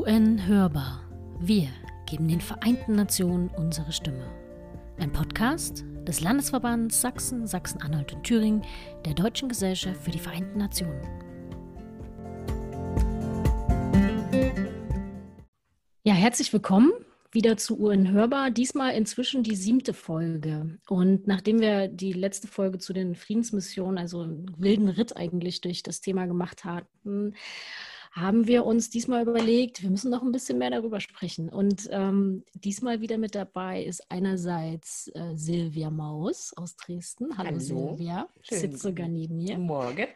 UN Hörbar. Wir geben den Vereinten Nationen unsere Stimme. Ein Podcast des Landesverbands Sachsen, Sachsen-Anhalt und Thüringen der Deutschen Gesellschaft für die Vereinten Nationen. Ja, herzlich willkommen wieder zu UN Hörbar. Diesmal inzwischen die siebte Folge. Und nachdem wir die letzte Folge zu den Friedensmissionen, also einen wilden Ritt eigentlich durch das Thema gemacht hatten, haben wir uns diesmal überlegt, wir müssen noch ein bisschen mehr darüber sprechen. Und ähm, diesmal wieder mit dabei ist einerseits äh, Silvia Maus aus Dresden. Hallo, Hallo. Silvia, Schön. sitzt sogar neben mir. Morgen.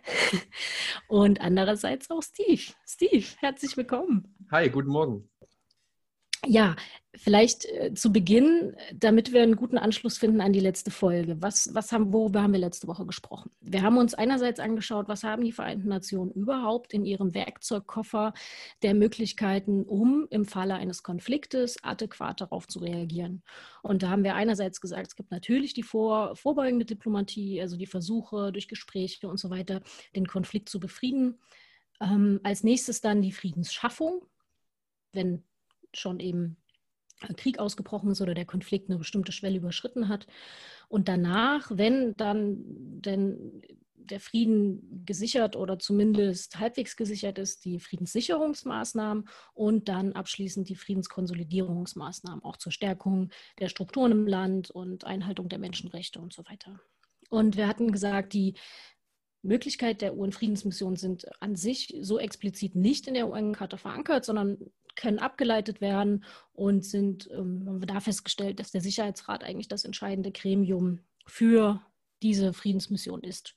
Und andererseits auch Steve. Steve, herzlich willkommen. Hi, guten Morgen. Ja, vielleicht äh, zu Beginn, damit wir einen guten Anschluss finden an die letzte Folge. Was, was haben, worüber haben wir letzte Woche gesprochen? Wir haben uns einerseits angeschaut, was haben die Vereinten Nationen überhaupt in ihrem Werkzeugkoffer der Möglichkeiten, um im Falle eines Konfliktes adäquat darauf zu reagieren. Und da haben wir einerseits gesagt, es gibt natürlich die vor, vorbeugende Diplomatie, also die Versuche durch Gespräche und so weiter, den Konflikt zu befrieden. Ähm, als nächstes dann die Friedensschaffung, wenn schon eben Krieg ausgebrochen ist oder der Konflikt eine bestimmte Schwelle überschritten hat. Und danach, wenn dann denn der Frieden gesichert oder zumindest halbwegs gesichert ist, die Friedenssicherungsmaßnahmen und dann abschließend die Friedenskonsolidierungsmaßnahmen, auch zur Stärkung der Strukturen im Land und Einhaltung der Menschenrechte und so weiter. Und wir hatten gesagt, die Möglichkeit der UN-Friedensmission sind an sich so explizit nicht in der UN-Charta verankert, sondern können abgeleitet werden und sind, ähm, da festgestellt, dass der Sicherheitsrat eigentlich das entscheidende Gremium für diese Friedensmission ist.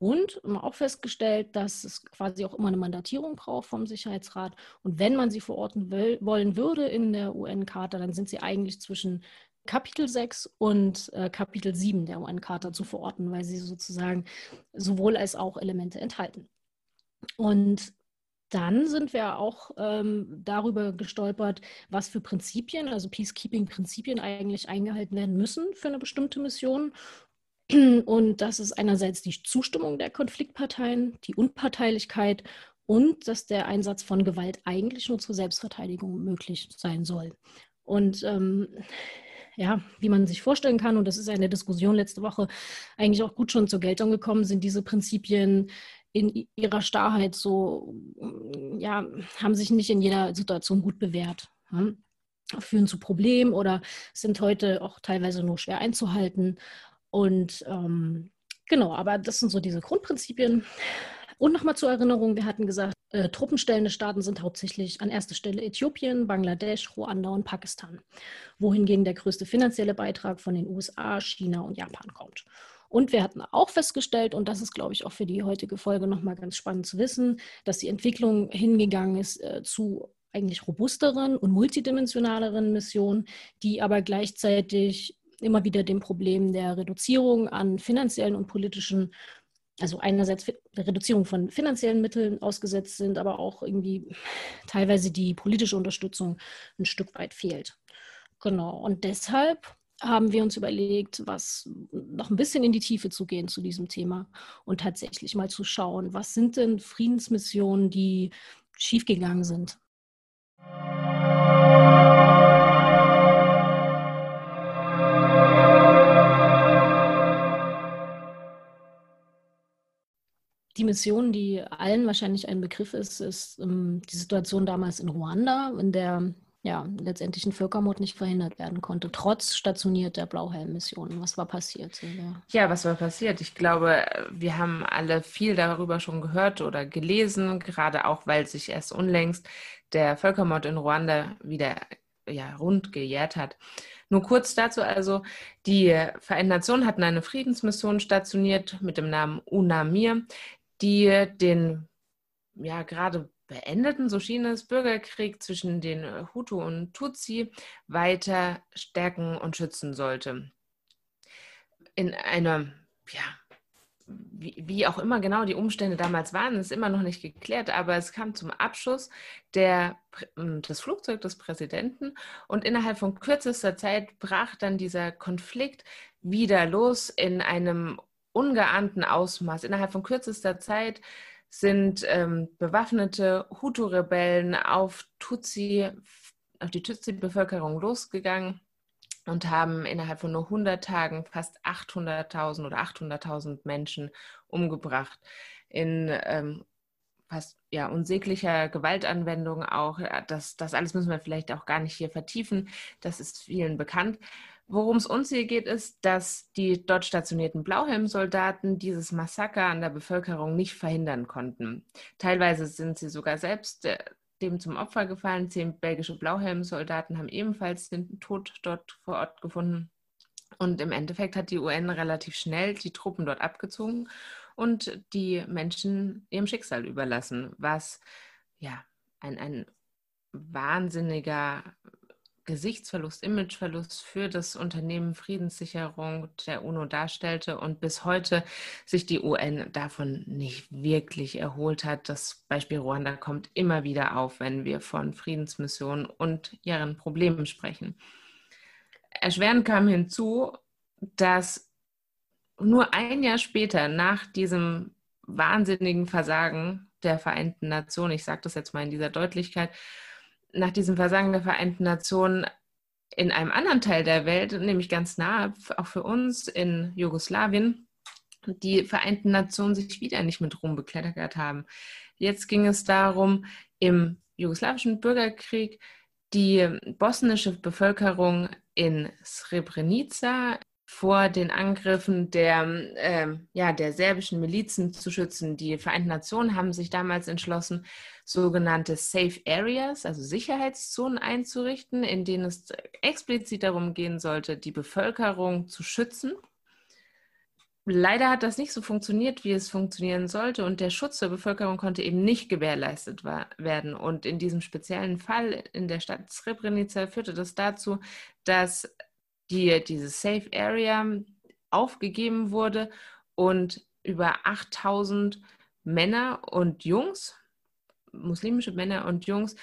Und haben auch festgestellt, dass es quasi auch immer eine Mandatierung braucht vom Sicherheitsrat. Und wenn man sie verorten will, wollen würde in der UN-Charta, dann sind sie eigentlich zwischen Kapitel 6 und äh, Kapitel 7 der UN-Charta zu verorten, weil sie sozusagen sowohl als auch Elemente enthalten. Und dann sind wir auch ähm, darüber gestolpert, was für Prinzipien, also Peacekeeping-Prinzipien eigentlich eingehalten werden müssen für eine bestimmte Mission. Und das ist einerseits die Zustimmung der Konfliktparteien, die Unparteilichkeit und dass der Einsatz von Gewalt eigentlich nur zur Selbstverteidigung möglich sein soll. Und ähm, ja, wie man sich vorstellen kann, und das ist ja in der Diskussion letzte Woche eigentlich auch gut schon zur Geltung gekommen, sind diese Prinzipien in ihrer Starrheit so, mm, ja, haben sich nicht in jeder Situation gut bewährt. Hm? Führen zu Problemen oder sind heute auch teilweise nur schwer einzuhalten. Und ähm, genau, aber das sind so diese Grundprinzipien. Und nochmal zur Erinnerung, wir hatten gesagt, äh, truppenstellende Staaten sind hauptsächlich an erster Stelle Äthiopien, Bangladesch, Ruanda und Pakistan, wohingegen der größte finanzielle Beitrag von den USA, China und Japan kommt. Und wir hatten auch festgestellt, und das ist, glaube ich, auch für die heutige Folge nochmal ganz spannend zu wissen, dass die Entwicklung hingegangen ist äh, zu eigentlich robusteren und multidimensionaleren Missionen, die aber gleichzeitig immer wieder dem Problem der Reduzierung an finanziellen und politischen, also einerseits Reduzierung von finanziellen Mitteln ausgesetzt sind, aber auch irgendwie teilweise die politische Unterstützung ein Stück weit fehlt. Genau. Und deshalb haben wir uns überlegt, was noch ein bisschen in die Tiefe zu gehen zu diesem Thema und tatsächlich mal zu schauen, was sind denn Friedensmissionen, die schiefgegangen sind. Die Mission, die allen wahrscheinlich ein Begriff ist, ist ähm, die Situation damals in Ruanda, in der ja, letztendlich ein Völkermord nicht verhindert werden konnte, trotz stationierter Blauhelm-Missionen. Was war passiert? Ja, was war passiert? Ich glaube, wir haben alle viel darüber schon gehört oder gelesen, gerade auch, weil sich erst unlängst der Völkermord in Ruanda wieder ja, rund gejährt hat. Nur kurz dazu also, die Vereinten Nationen hatten eine Friedensmission stationiert mit dem Namen UNAMIR, die den ja gerade beendeten, so schien es, Bürgerkrieg zwischen den äh, Hutu und Tutsi weiter stärken und schützen sollte. In einer, ja, wie, wie, auch immer genau die Umstände damals waren, ist immer noch nicht geklärt, aber es kam zum Abschuss der, des Flugzeugs des Präsidenten und innerhalb von kürzester Zeit brach dann dieser Konflikt wieder los in einem ungeahnten Ausmaß. Innerhalb von kürzester Zeit sind ähm, bewaffnete Hutu-Rebellen auf Tutsi, auf die Tutsi-Bevölkerung losgegangen und haben innerhalb von nur 100 Tagen fast 800.000 oder 800.000 Menschen umgebracht. In ähm, fast ja, unsäglicher Gewaltanwendung auch. Das, das alles müssen wir vielleicht auch gar nicht hier vertiefen. Das ist vielen bekannt. Worum es uns hier geht, ist, dass die dort stationierten Blauhelmsoldaten dieses Massaker an der Bevölkerung nicht verhindern konnten. Teilweise sind sie sogar selbst äh, dem zum Opfer gefallen. Zehn belgische Blauhelmsoldaten haben ebenfalls den Tod dort vor Ort gefunden. Und im Endeffekt hat die UN relativ schnell die Truppen dort abgezogen und die Menschen ihrem Schicksal überlassen, was ja ein, ein wahnsinniger Gesichtsverlust, Imageverlust für das Unternehmen Friedenssicherung der UNO darstellte und bis heute sich die UN davon nicht wirklich erholt hat. Das Beispiel Ruanda kommt immer wieder auf, wenn wir von Friedensmissionen und ihren Problemen sprechen. Erschwerend kam hinzu, dass nur ein Jahr später, nach diesem wahnsinnigen Versagen der Vereinten Nationen, ich sage das jetzt mal in dieser Deutlichkeit, nach diesem Versagen der Vereinten Nationen in einem anderen Teil der Welt, nämlich ganz nah, auch für uns in Jugoslawien, die Vereinten Nationen sich wieder nicht mit Ruhm bekleckert haben. Jetzt ging es darum, im jugoslawischen Bürgerkrieg die bosnische Bevölkerung in Srebrenica vor den Angriffen der, äh, ja, der serbischen Milizen zu schützen. Die Vereinten Nationen haben sich damals entschlossen, sogenannte Safe Areas, also Sicherheitszonen einzurichten, in denen es explizit darum gehen sollte, die Bevölkerung zu schützen. Leider hat das nicht so funktioniert, wie es funktionieren sollte, und der Schutz der Bevölkerung konnte eben nicht gewährleistet werden. Und in diesem speziellen Fall in der Stadt Srebrenica führte das dazu, dass die, diese Safe Area aufgegeben wurde und über 8000 Männer und Jungs, muslimische Männer und Jungs,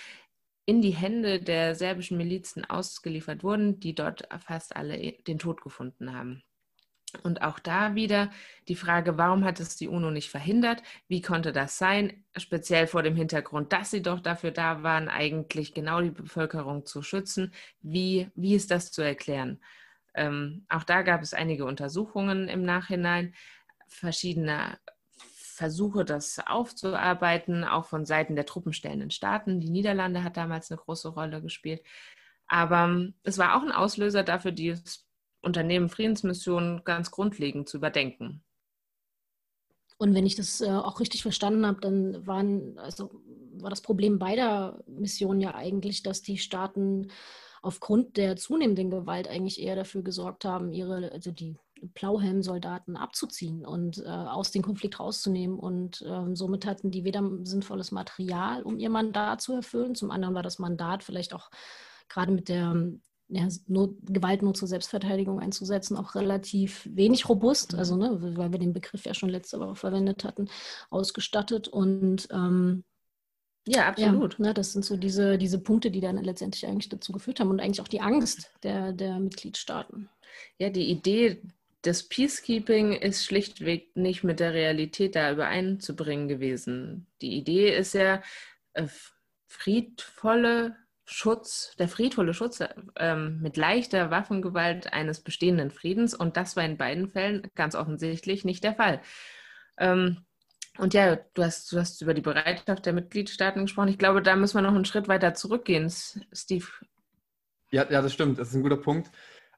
in die Hände der serbischen Milizen ausgeliefert wurden, die dort fast alle den Tod gefunden haben. Und auch da wieder die Frage, warum hat es die UNO nicht verhindert? Wie konnte das sein? Speziell vor dem Hintergrund, dass sie doch dafür da waren, eigentlich genau die Bevölkerung zu schützen. Wie, wie ist das zu erklären? Ähm, auch da gab es einige Untersuchungen im Nachhinein, verschiedene Versuche, das aufzuarbeiten, auch von Seiten der truppenstellenden Staaten. Die Niederlande hat damals eine große Rolle gespielt. Aber ähm, es war auch ein Auslöser dafür, die Unternehmen Friedensmissionen ganz grundlegend zu überdenken. Und wenn ich das äh, auch richtig verstanden habe, dann waren, also war das Problem beider Missionen ja eigentlich, dass die Staaten aufgrund der zunehmenden Gewalt eigentlich eher dafür gesorgt haben, ihre, also die Blauhelm-Soldaten abzuziehen und äh, aus dem Konflikt rauszunehmen. Und ähm, somit hatten die weder sinnvolles Material, um ihr Mandat zu erfüllen. Zum anderen war das Mandat vielleicht auch gerade mit der ja, nur, Gewalt nur zur Selbstverteidigung einzusetzen, auch relativ wenig robust, mhm. also ne, weil wir den Begriff ja schon letzte Woche verwendet hatten, ausgestattet. Und ähm, ja, absolut. Ja, ne, das sind so diese, diese Punkte, die dann letztendlich eigentlich dazu geführt haben und eigentlich auch die Angst der, der Mitgliedstaaten. Ja, die Idee des Peacekeeping ist schlichtweg nicht mit der Realität da übereinzubringen gewesen. Die Idee ist ja äh, friedvolle Schutz, der friedvolle Schutz ähm, mit leichter Waffengewalt eines bestehenden Friedens. Und das war in beiden Fällen ganz offensichtlich nicht der Fall. Ähm, und ja, du hast, du hast über die Bereitschaft der Mitgliedstaaten gesprochen. Ich glaube, da müssen wir noch einen Schritt weiter zurückgehen, Steve. Ja, ja, das stimmt. Das ist ein guter Punkt.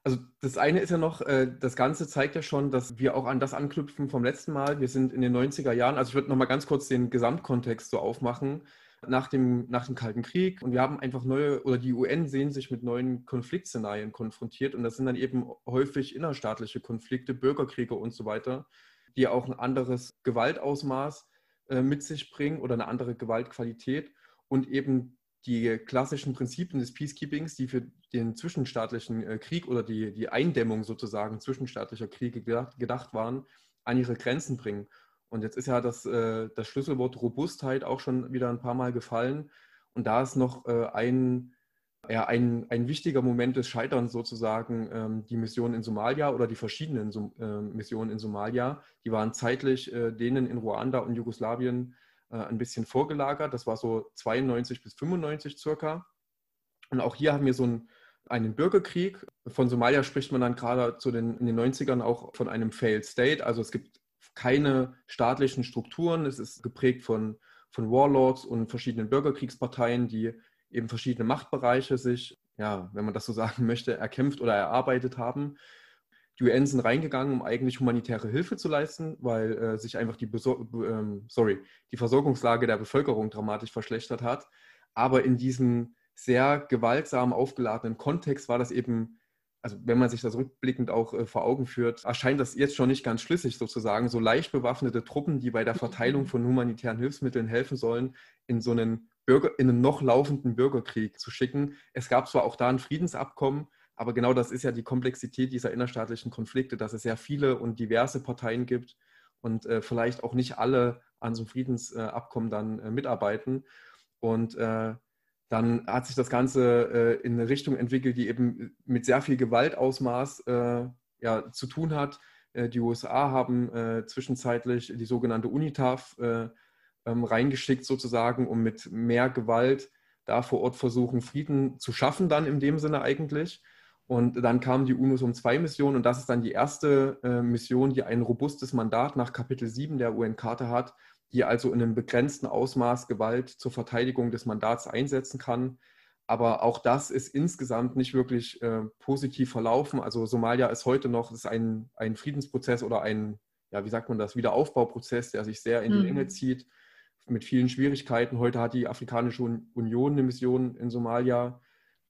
Also das eine ist ja noch, äh, das Ganze zeigt ja schon, dass wir auch an das anknüpfen vom letzten Mal. Wir sind in den 90er Jahren, also ich würde noch mal ganz kurz den Gesamtkontext so aufmachen nach dem, nach dem Kalten Krieg. Und wir haben einfach neue, oder die UN sehen sich mit neuen Konfliktszenarien konfrontiert. Und das sind dann eben häufig innerstaatliche Konflikte, Bürgerkriege und so weiter, die auch ein anderes Gewaltausmaß äh, mit sich bringen oder eine andere Gewaltqualität. Und eben die klassischen Prinzipien des Peacekeepings, die für den zwischenstaatlichen äh, Krieg oder die, die Eindämmung sozusagen zwischenstaatlicher Kriege gedacht, gedacht waren, an ihre Grenzen bringen. Und jetzt ist ja das, äh, das Schlüsselwort Robustheit auch schon wieder ein paar Mal gefallen. Und da ist noch äh, ein, ja, ein, ein wichtiger Moment des Scheiterns sozusagen ähm, die Mission in Somalia oder die verschiedenen äh, Missionen in Somalia. Die waren zeitlich denen in Ruanda und Jugoslawien äh, ein bisschen vorgelagert. Das war so 92 bis 95 circa. Und auch hier haben wir so einen, einen Bürgerkrieg. Von Somalia spricht man dann gerade zu den, in den 90ern auch von einem Failed State. Also es gibt keine staatlichen Strukturen. Es ist geprägt von, von Warlords und verschiedenen Bürgerkriegsparteien, die eben verschiedene Machtbereiche sich, ja, wenn man das so sagen möchte, erkämpft oder erarbeitet haben. Die UN sind reingegangen, um eigentlich humanitäre Hilfe zu leisten, weil äh, sich einfach die, Besor ähm, sorry, die Versorgungslage der Bevölkerung dramatisch verschlechtert hat. Aber in diesem sehr gewaltsam aufgeladenen Kontext war das eben, also wenn man sich das rückblickend auch äh, vor Augen führt, erscheint das jetzt schon nicht ganz schlüssig sozusagen, so leicht bewaffnete Truppen, die bei der Verteilung von humanitären Hilfsmitteln helfen sollen, in so einen Bürger, in einen noch laufenden Bürgerkrieg zu schicken. Es gab zwar auch da ein Friedensabkommen, aber genau das ist ja die Komplexität dieser innerstaatlichen Konflikte, dass es sehr viele und diverse Parteien gibt und äh, vielleicht auch nicht alle an so einem Friedensabkommen dann äh, mitarbeiten. Und äh, dann hat sich das Ganze äh, in eine Richtung entwickelt, die eben mit sehr viel Gewaltausmaß äh, ja, zu tun hat. Äh, die USA haben zwischenzeitlich die sogenannte UNITAF ähm, reingeschickt, sozusagen, um mit mehr Gewalt da vor Ort versuchen, Frieden zu schaffen, dann in dem Sinne eigentlich. Und dann kam die UNOSUM-2-Mission und das ist dann die erste äh, Mission, die ein robustes Mandat nach Kapitel 7 der UN-Charta hat, die also in einem begrenzten Ausmaß Gewalt zur Verteidigung des Mandats einsetzen kann. Aber auch das ist insgesamt nicht wirklich äh, positiv verlaufen. Also Somalia ist heute noch ist ein, ein Friedensprozess oder ein, ja, wie sagt man das, Wiederaufbauprozess, der sich sehr in die mhm. Länge zieht, mit vielen Schwierigkeiten. Heute hat die Afrikanische Union eine Mission in Somalia.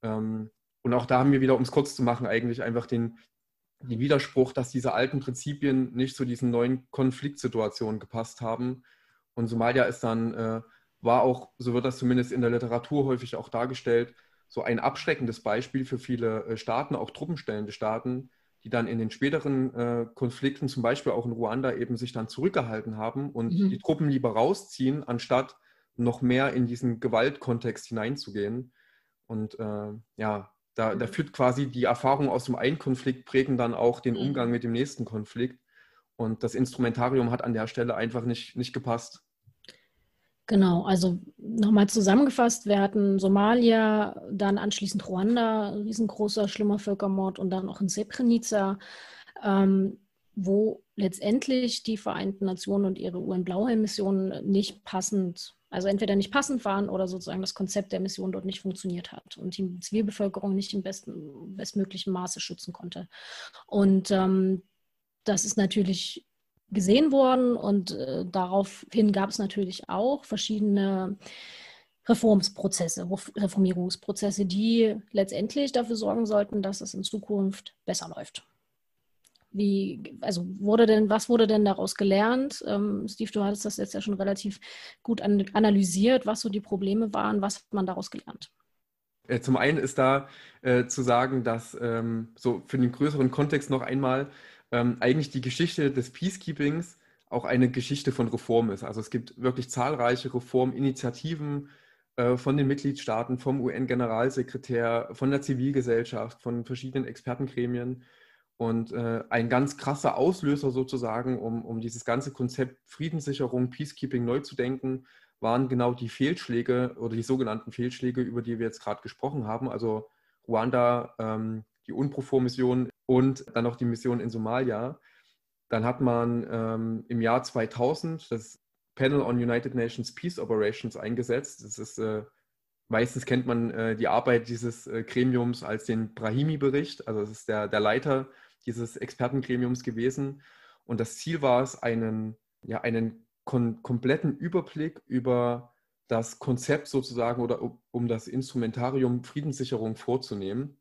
Ähm, und auch da haben wir wieder, um es kurz zu machen, eigentlich einfach den, den Widerspruch, dass diese alten Prinzipien nicht zu diesen neuen Konfliktsituationen gepasst haben. Und Somalia ist dann, äh, war auch, so wird das zumindest in der Literatur häufig auch dargestellt, so ein abschreckendes Beispiel für viele äh, Staaten, auch truppenstellende Staaten, die dann in den späteren äh, Konflikten, zum Beispiel auch in Ruanda, eben sich dann zurückgehalten haben und mhm. die Truppen lieber rausziehen, anstatt noch mehr in diesen Gewaltkontext hineinzugehen. Und äh, ja, da, da, mhm. führt quasi die Erfahrung aus dem einen Konflikt prägen dann auch den Umgang mhm. mit dem nächsten Konflikt. Und das Instrumentarium hat an der Stelle einfach nicht, nicht gepasst. Genau, also nochmal zusammengefasst, wir hatten Somalia, dann anschließend Ruanda, riesengroßer, schlimmer Völkermord und dann auch in Srebrenica, ähm, wo letztendlich die Vereinten Nationen und ihre UN-Blauhelm-Missionen nicht passend also entweder nicht passend waren oder sozusagen das Konzept der Mission dort nicht funktioniert hat und die Zivilbevölkerung nicht im besten, bestmöglichen Maße schützen konnte. Und ähm, das ist natürlich gesehen worden und äh, daraufhin gab es natürlich auch verschiedene Reformsprozesse, Reformierungsprozesse, die letztendlich dafür sorgen sollten, dass es in Zukunft besser läuft. Wie, also wurde denn, was wurde denn daraus gelernt? Ähm, Steve, du hattest das jetzt ja schon relativ gut an, analysiert, was so die Probleme waren. Was hat man daraus gelernt? Äh, zum einen ist da äh, zu sagen, dass ähm, so für den größeren Kontext noch einmal ähm, eigentlich die Geschichte des Peacekeepings auch eine Geschichte von Reform ist. Also es gibt wirklich zahlreiche Reforminitiativen äh, von den Mitgliedstaaten, vom UN-Generalsekretär, von der Zivilgesellschaft, von verschiedenen Expertengremien, und äh, ein ganz krasser Auslöser sozusagen, um, um dieses ganze Konzept Friedenssicherung, Peacekeeping neu zu denken, waren genau die Fehlschläge oder die sogenannten Fehlschläge, über die wir jetzt gerade gesprochen haben. Also Ruanda, ähm, die UNPROFOR-Mission und dann noch die Mission in Somalia. Dann hat man ähm, im Jahr 2000 das Panel on United Nations Peace Operations eingesetzt. Das ist äh, meistens kennt man äh, die Arbeit dieses äh, Gremiums als den Brahimi-Bericht. Also das ist der, der Leiter dieses Expertengremiums gewesen. Und das Ziel war es, einen, ja, einen kompletten Überblick über das Konzept sozusagen oder um das Instrumentarium Friedenssicherung vorzunehmen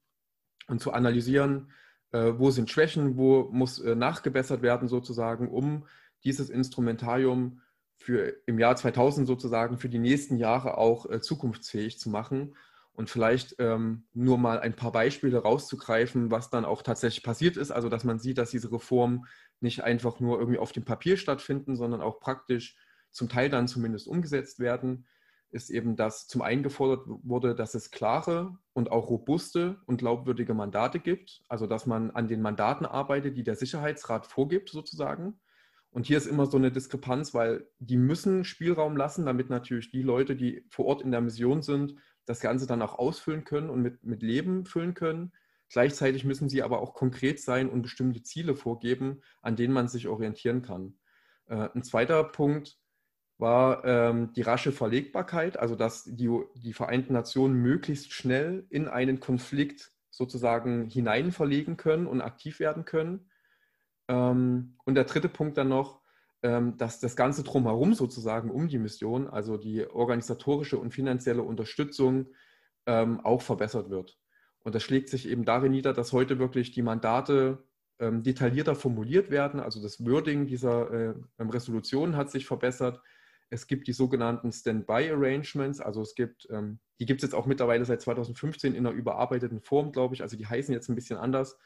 und zu analysieren, äh, wo sind Schwächen, wo muss äh, nachgebessert werden sozusagen, um dieses Instrumentarium für im Jahr 2000 sozusagen für die nächsten Jahre auch äh, zukunftsfähig zu machen und vielleicht ähm, nur mal ein paar Beispiele rauszugreifen, was dann auch tatsächlich passiert ist. Also, dass man sieht, dass diese Reformen nicht einfach nur irgendwie auf dem Papier stattfinden, sondern auch praktisch zum Teil dann zumindest umgesetzt werden, ist eben, dass zum einen gefordert wurde, dass es klare und auch robuste und glaubwürdige Mandate gibt. Also, dass man an den Mandaten arbeitet, die der Sicherheitsrat vorgibt, sozusagen. Und hier ist immer so eine Diskrepanz, weil die müssen Spielraum lassen, damit natürlich die Leute, die vor Ort in der Mission sind, das Ganze dann auch ausfüllen können und mit, mit Leben füllen können. Gleichzeitig müssen sie aber auch konkret sein und bestimmte Ziele vorgeben, an denen man sich orientieren kann. Äh, ein zweiter Punkt war ähm, die rasche Verlegbarkeit, also dass die, die Vereinten Nationen möglichst schnell in einen Konflikt sozusagen hinein verlegen können und aktiv werden können. Ähm, und der dritte Punkt dann noch, ähm, dass das Ganze drumherum sozusagen um die Mission, also die organisatorische und finanzielle Unterstützung, ähm, auch verbessert wird. Und das schlägt sich eben darin nieder, dass heute wirklich die Mandate ähm, detaillierter formuliert werden. Also das Wording dieser äh, Resolution hat sich verbessert. Es gibt die sogenannten Standby-Arrangements, also es gibt, ähm, die gibt es jetzt auch mittlerweile seit 2015 in einer überarbeiteten Form, glaube ich, also die heißen jetzt ein bisschen anders.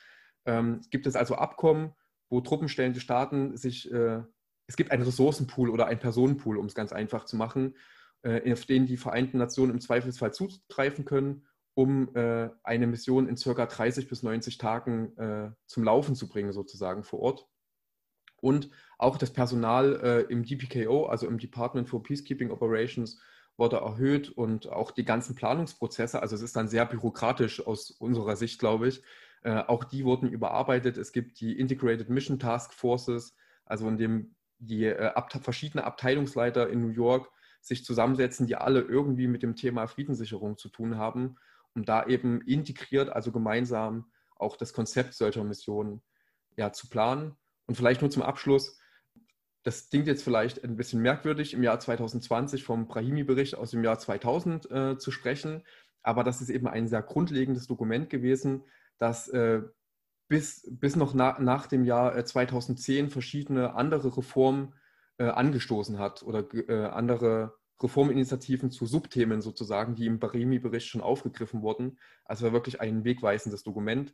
Ähm, es gibt es also Abkommen, wo truppenstellende Staaten sich, äh, es gibt einen Ressourcenpool oder einen Personenpool, um es ganz einfach zu machen, äh, auf den die Vereinten Nationen im Zweifelsfall zugreifen können, um äh, eine Mission in circa 30 bis 90 Tagen äh, zum Laufen zu bringen, sozusagen vor Ort. Und auch das Personal äh, im DPKO, also im Department for Peacekeeping Operations, wurde erhöht und auch die ganzen Planungsprozesse, also es ist dann sehr bürokratisch aus unserer Sicht, glaube ich, äh, auch die wurden überarbeitet. Es gibt die Integrated Mission Task Forces, also in dem die äh, ab, verschiedene Abteilungsleiter in New York sich zusammensetzen, die alle irgendwie mit dem Thema Friedenssicherung zu tun haben, um da eben integriert, also gemeinsam auch das Konzept solcher Missionen ja, zu planen. Und vielleicht nur zum Abschluss, das klingt jetzt vielleicht ein bisschen merkwürdig, im Jahr 2020 vom Brahimi-Bericht aus dem Jahr 2000 äh, zu sprechen, aber das ist eben ein sehr grundlegendes Dokument gewesen, das äh, bis, bis noch na, nach dem Jahr äh, 2010 verschiedene andere Reformen äh, angestoßen hat oder äh, andere Reforminitiativen zu Subthemen sozusagen, die im Barimi-Bericht schon aufgegriffen wurden. Also wirklich ein wegweisendes Dokument.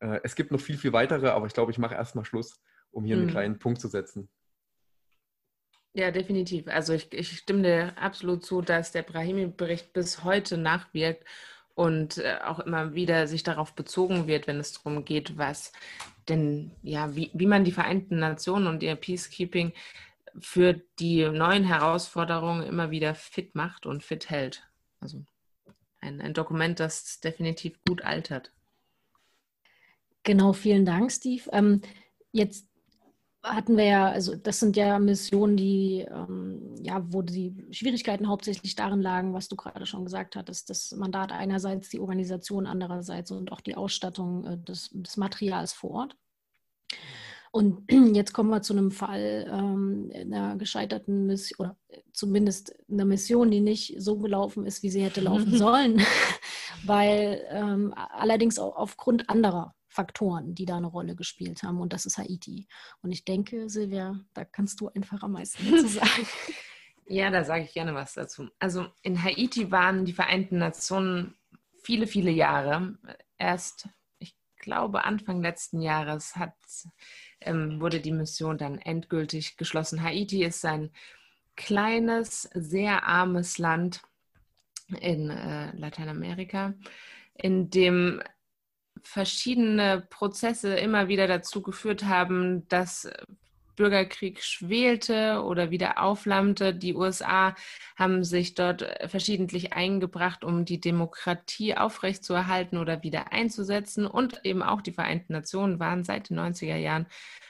Äh, es gibt noch viel, viel weitere, aber ich glaube, ich mache erstmal Schluss, um hier mhm. einen kleinen Punkt zu setzen. Ja, definitiv. Also ich, ich stimme dir absolut zu, dass der Brahimi-Bericht bis heute nachwirkt und äh, auch immer wieder sich darauf bezogen wird, wenn es darum geht, was denn, ja, wie, wie man die Vereinten Nationen und ihr Peacekeeping für die neuen Herausforderungen immer wieder fit macht und fit hält. Also ein, ein Dokument, das definitiv gut altert. Genau, vielen Dank, Steve. Ähm, jetzt hatten wir ja, also das sind ja Missionen, die, ähm, ja, wo die Schwierigkeiten hauptsächlich darin lagen, was du gerade schon gesagt hattest, das Mandat einerseits, die Organisation andererseits und auch die Ausstattung äh, des, des, Materials vor Ort. Und jetzt kommen wir zu einem Fall ähm, einer gescheiterten Mission, oder zumindest einer Mission, die nicht so gelaufen ist, wie sie hätte laufen sollen, weil ähm, allerdings auch aufgrund anderer Faktoren, die da eine Rolle gespielt haben. Und das ist Haiti. Und ich denke, Silvia, da kannst du einfach am meisten dazu sagen. Ja, da sage ich gerne was dazu. Also in Haiti waren die Vereinten Nationen viele, viele Jahre. Erst, ich glaube, Anfang letzten Jahres hat, ähm, wurde die Mission dann endgültig geschlossen. Haiti ist ein kleines, sehr armes Land in äh, Lateinamerika, in dem verschiedene Prozesse immer wieder dazu geführt haben, dass Bürgerkrieg schwelte oder wieder auflammte. Die USA haben sich dort verschiedentlich eingebracht, um die Demokratie aufrechtzuerhalten oder wieder einzusetzen. Und eben auch die Vereinten Nationen waren seit den 90er Jahren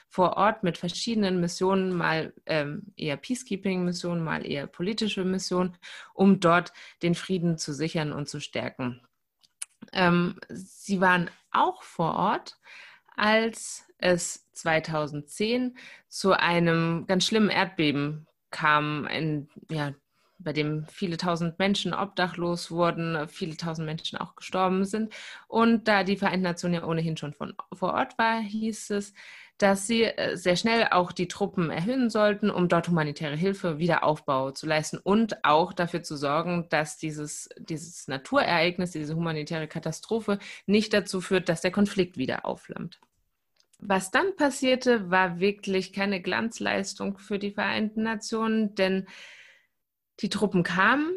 vor Ort mit verschiedenen Missionen, mal ähm, eher Peacekeeping-Missionen, mal eher politische Missionen, um dort den Frieden zu sichern und zu stärken. Ähm, sie waren auch vor Ort, als es 2010 zu einem ganz schlimmen Erdbeben kam, in, ja, bei dem viele tausend Menschen obdachlos wurden, viele tausend Menschen auch gestorben sind. Und da die Vereinten Nationen ja ohnehin schon von, vor Ort war, hieß es, dass sie äh, sehr schnell auch die Truppen erhöhen sollten, um dort humanitäre Hilfe, Wiederaufbau zu leisten und auch dafür zu sorgen, dass dieses, dieses Naturereignis, diese humanitäre Katastrophe nicht dazu führt, dass der Konflikt wieder aufflammt. Was dann passierte, war wirklich keine Glanzleistung für die Vereinten Nationen, denn die Truppen kamen,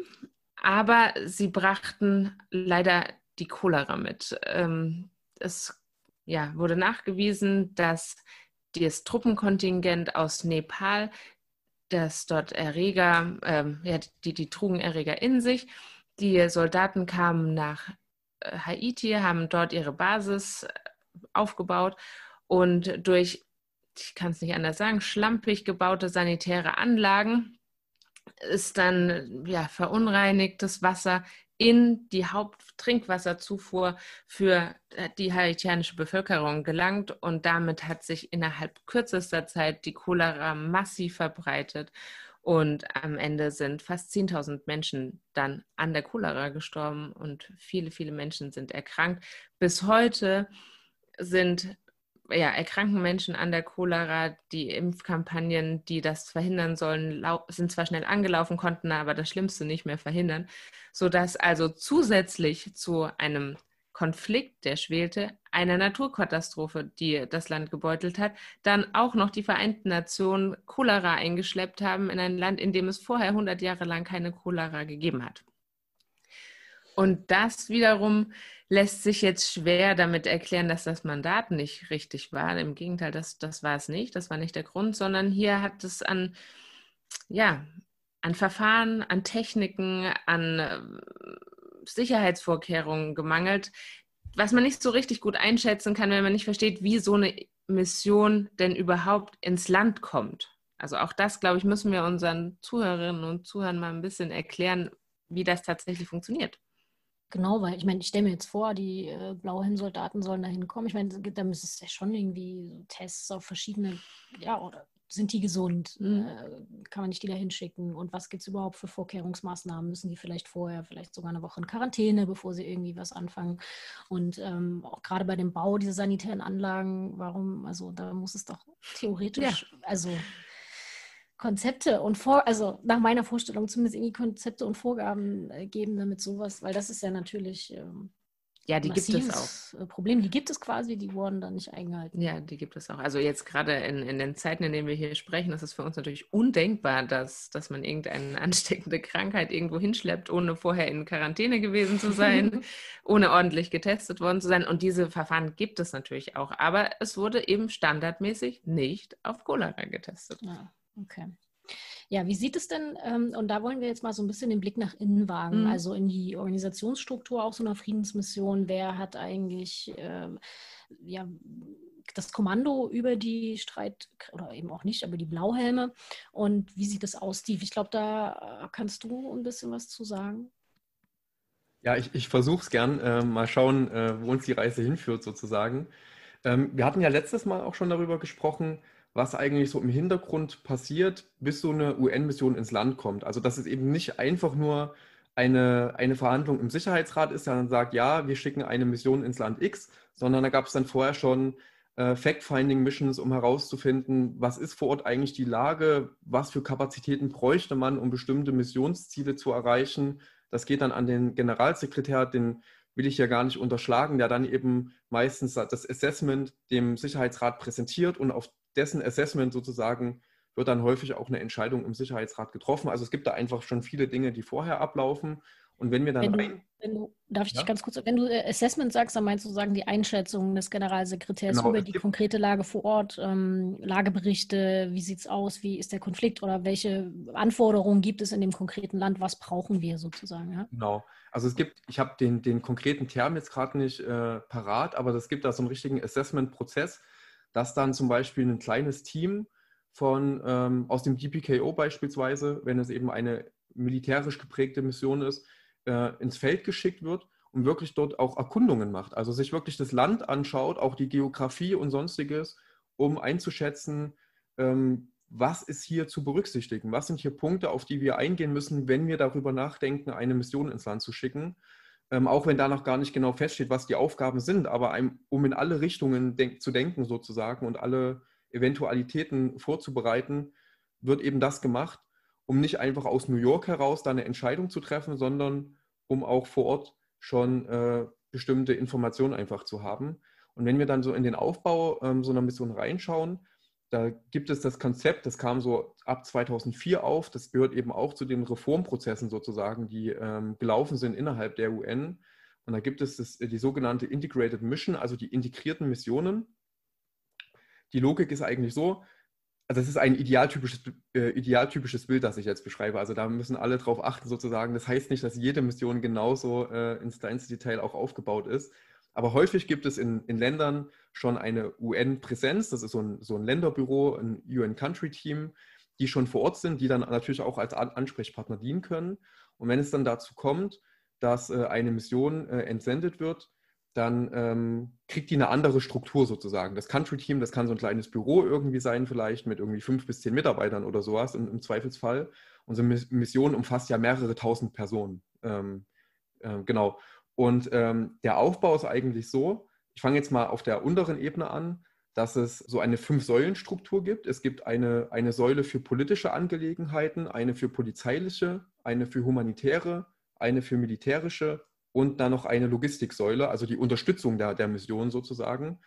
aber sie brachten leider die Cholera mit. Ähm, es ja, wurde nachgewiesen, dass das Truppenkontingent aus Nepal, das dort Erreger, ähm, ja, die, die trugen Erreger in sich. Die Soldaten kamen nach äh, Haiti, haben dort ihre Basis äh, aufgebaut und durch, ich kann es nicht anders sagen, schlampig gebaute sanitäre Anlagen ist dann ja verunreinigtes Wasser in die Haupttrinkwasserzufuhr für äh, die haitianische Bevölkerung gelangt und damit hat sich innerhalb kürzester Zeit die Cholera massiv verbreitet und am Ende sind fast 10.000 Menschen dann an der Cholera gestorben und viele, viele Menschen sind erkrankt. Bis heute sind ja, erkranken Menschen an der Cholera. Die Impfkampagnen, die das verhindern sollen, sind zwar schnell angelaufen, konnten aber das Schlimmste nicht mehr verhindern, sodass also zusätzlich zu einem Konflikt, der schwelte, einer Naturkatastrophe, die das Land gebeutelt hat, dann auch noch die Vereinten Nationen Cholera eingeschleppt haben in ein Land, in dem es vorher 100 Jahre lang keine Cholera gegeben hat. Und das wiederum lässt sich jetzt schwer damit erklären, dass das Mandat nicht richtig war. Im Gegenteil, das, das war es nicht. Das war nicht der Grund, sondern hier hat es an, ja, an Verfahren, an Techniken, an äh, Sicherheitsvorkehrungen gemangelt, was man nicht so richtig gut einschätzen kann, wenn man nicht versteht, wie so eine Mission denn überhaupt ins Land kommt. Also auch das, glaube ich, müssen wir unseren Zuhörerinnen und Zuhörern mal ein bisschen erklären, wie das tatsächlich funktioniert. Genau, weil ich meine, ich stelle mir jetzt vor, die äh, Blauhelm-Soldaten sollen da hinkommen. Ich meine, da müsste es ja schon irgendwie so Tests auf verschiedene, ja, oder sind die gesund? Mhm. Äh, kann man nicht die da hinschicken? Und was gibt es überhaupt für Vorkehrungsmaßnahmen? Müssen die vielleicht vorher, vielleicht sogar eine Woche in Quarantäne, bevor sie irgendwie was anfangen? Und ähm, auch gerade bei dem Bau dieser sanitären Anlagen, warum, also da muss es doch theoretisch, ja. also Konzepte und vor, also nach meiner Vorstellung zumindest irgendwie Konzepte und Vorgaben äh, geben, damit sowas, weil das ist ja natürlich ähm, ja, die gibt es auch. Äh, Problem, die gibt es quasi, die wurden dann nicht eingehalten. Ja, die gibt es auch. Also jetzt gerade in, in den Zeiten, in denen wir hier sprechen, ist es für uns natürlich undenkbar, dass, dass man irgendeine ansteckende Krankheit irgendwo hinschleppt, ohne vorher in Quarantäne gewesen zu sein, ohne ordentlich getestet worden zu sein. Und diese Verfahren gibt es natürlich auch. Aber es wurde eben standardmäßig nicht auf Cholera getestet. Ja. Okay. Ja, wie sieht es denn, ähm, und da wollen wir jetzt mal so ein bisschen den Blick nach innen wagen, mhm. also in die Organisationsstruktur auch so einer Friedensmission. Wer hat eigentlich äh, ja, das Kommando über die Streit, oder eben auch nicht, aber die Blauhelme? Und wie sieht es aus, Steve? Ich glaube, da äh, kannst du ein bisschen was zu sagen. Ja, ich, ich versuche es gern. Äh, mal schauen, äh, wo uns die Reise hinführt, sozusagen. Ähm, wir hatten ja letztes Mal auch schon darüber gesprochen, was eigentlich so im Hintergrund passiert, bis so eine UN-Mission ins Land kommt. Also dass es eben nicht einfach nur eine, eine Verhandlung im Sicherheitsrat ist, der dann sagt, ja, wir schicken eine Mission ins Land X, sondern da gab es dann vorher schon äh, Fact-Finding-Missions, um herauszufinden, was ist vor Ort eigentlich die Lage, was für Kapazitäten bräuchte man, um bestimmte Missionsziele zu erreichen. Das geht dann an den Generalsekretär, den will ich ja gar nicht unterschlagen, der dann eben meistens das Assessment dem Sicherheitsrat präsentiert und auf dessen Assessment sozusagen wird dann häufig auch eine Entscheidung im Sicherheitsrat getroffen. Also es gibt da einfach schon viele Dinge, die vorher ablaufen. Und wenn wir dann wenn du, wenn du, darf ich ja? dich ganz kurz, wenn du äh, Assessment sagst, dann meinst du sagen die Einschätzung des Generalsekretärs genau, über die konkrete Lage vor Ort, ähm, Lageberichte, wie sieht es aus, wie ist der Konflikt oder welche Anforderungen gibt es in dem konkreten Land, was brauchen wir sozusagen? Ja? Genau. Also es gibt, ich habe den, den konkreten Term jetzt gerade nicht äh, parat, aber es gibt da so einen richtigen Assessment-Prozess dass dann zum Beispiel ein kleines Team von ähm, aus dem DPKO beispielsweise, wenn es eben eine militärisch geprägte Mission ist, äh, ins Feld geschickt wird und wirklich dort auch Erkundungen macht. Also sich wirklich das Land anschaut, auch die Geografie und sonstiges, um einzuschätzen, ähm, was ist hier zu berücksichtigen? Was sind hier Punkte, auf die wir eingehen müssen, wenn wir darüber nachdenken, eine Mission ins Land zu schicken? Ähm, auch wenn da noch gar nicht genau feststeht, was die Aufgaben sind, aber einem, um in alle Richtungen denk zu denken sozusagen und alle Eventualitäten vorzubereiten, wird eben das gemacht, um nicht einfach aus New York heraus da eine Entscheidung zu treffen, sondern um auch vor Ort schon äh, bestimmte Informationen einfach zu haben. Und wenn wir dann so in den Aufbau ähm, so einer Mission reinschauen, da gibt es das Konzept, das kam so ab 2004 auf, das gehört eben auch zu den Reformprozessen sozusagen, die ähm, gelaufen sind innerhalb der UN. Und da gibt es das, die sogenannte Integrated Mission, also die integrierten Missionen. die Logik ist eigentlich so, also es ist ein idealtypisches, äh, idealtypisches Bild, das ich jetzt beschreibe. Also da müssen alle drauf achten sozusagen. Das heißt nicht, dass jede Mission genauso äh, ins kleinste Detail auch aufgebaut ist. Aber häufig gibt es in, in Ländern schon eine UN-Präsenz. Das ist so ein, so ein Länderbüro, ein UN-Country-Team, die schon vor Ort sind, die dann natürlich auch als Ansprechpartner dienen können. Und wenn es dann dazu kommt, dass äh, eine Mission äh, entsendet wird, dann ähm, kriegt die eine andere Struktur sozusagen. Das Country-Team, das kann so ein kleines Büro irgendwie sein, vielleicht mit irgendwie fünf bis zehn Mitarbeitern oder sowas im, im Zweifelsfall. Unsere Mission umfasst ja mehrere tausend Personen. Ähm, äh, genau. Und ähm, der Aufbau ist eigentlich so, ich fange jetzt mal auf der unteren Ebene an, dass es so eine Fünf-Säulen-Struktur gibt. Es gibt eine, eine Säule für politische Angelegenheiten, eine für polizeiliche, eine für humanitäre, eine für militärische und dann noch eine Logistiksäule, also die Unterstützung der, der Mission sozusagen.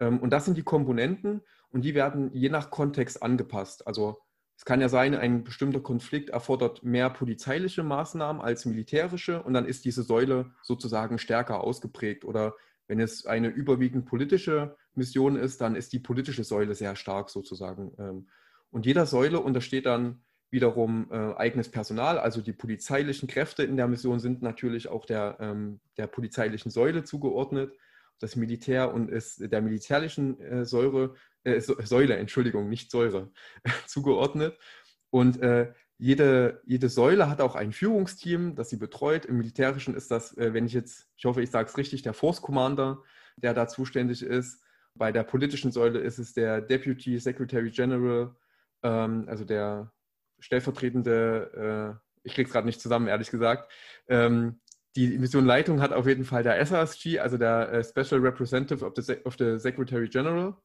Ähm, und das sind die Komponenten und die werden je nach Kontext angepasst. Also es kann ja sein, ein bestimmter Konflikt erfordert mehr polizeiliche Maßnahmen als militärische und dann ist diese Säule sozusagen stärker ausgeprägt. Oder wenn es eine überwiegend politische Mission ist, dann ist die politische Säule sehr stark sozusagen. Ähm, und jeder Säule untersteht dann wiederum äh, eigenes Personal, also die polizeilichen Kräfte in der Mission sind natürlich auch der, ähm, der polizeilichen Säule zugeordnet. Das Militär und ist der militärischen äh, Säure, äh, Säule, Entschuldigung, nicht Säure, zugeordnet. Und äh, jede, jede Säule hat auch ein Führungsteam, das sie betreut. Im Militärischen ist das, äh, wenn ich jetzt, ich hoffe, ich sage es richtig, der Force Commander, der da zuständig ist. Bei der politischen Säule ist es der Deputy Secretary General, ähm, also der stellvertretende, äh, ich krieg's gerade nicht zusammen, ehrlich gesagt. Ähm, die Missionleitung hat auf jeden Fall der SRSG, also der äh, Special Representative of the, of the Secretary General.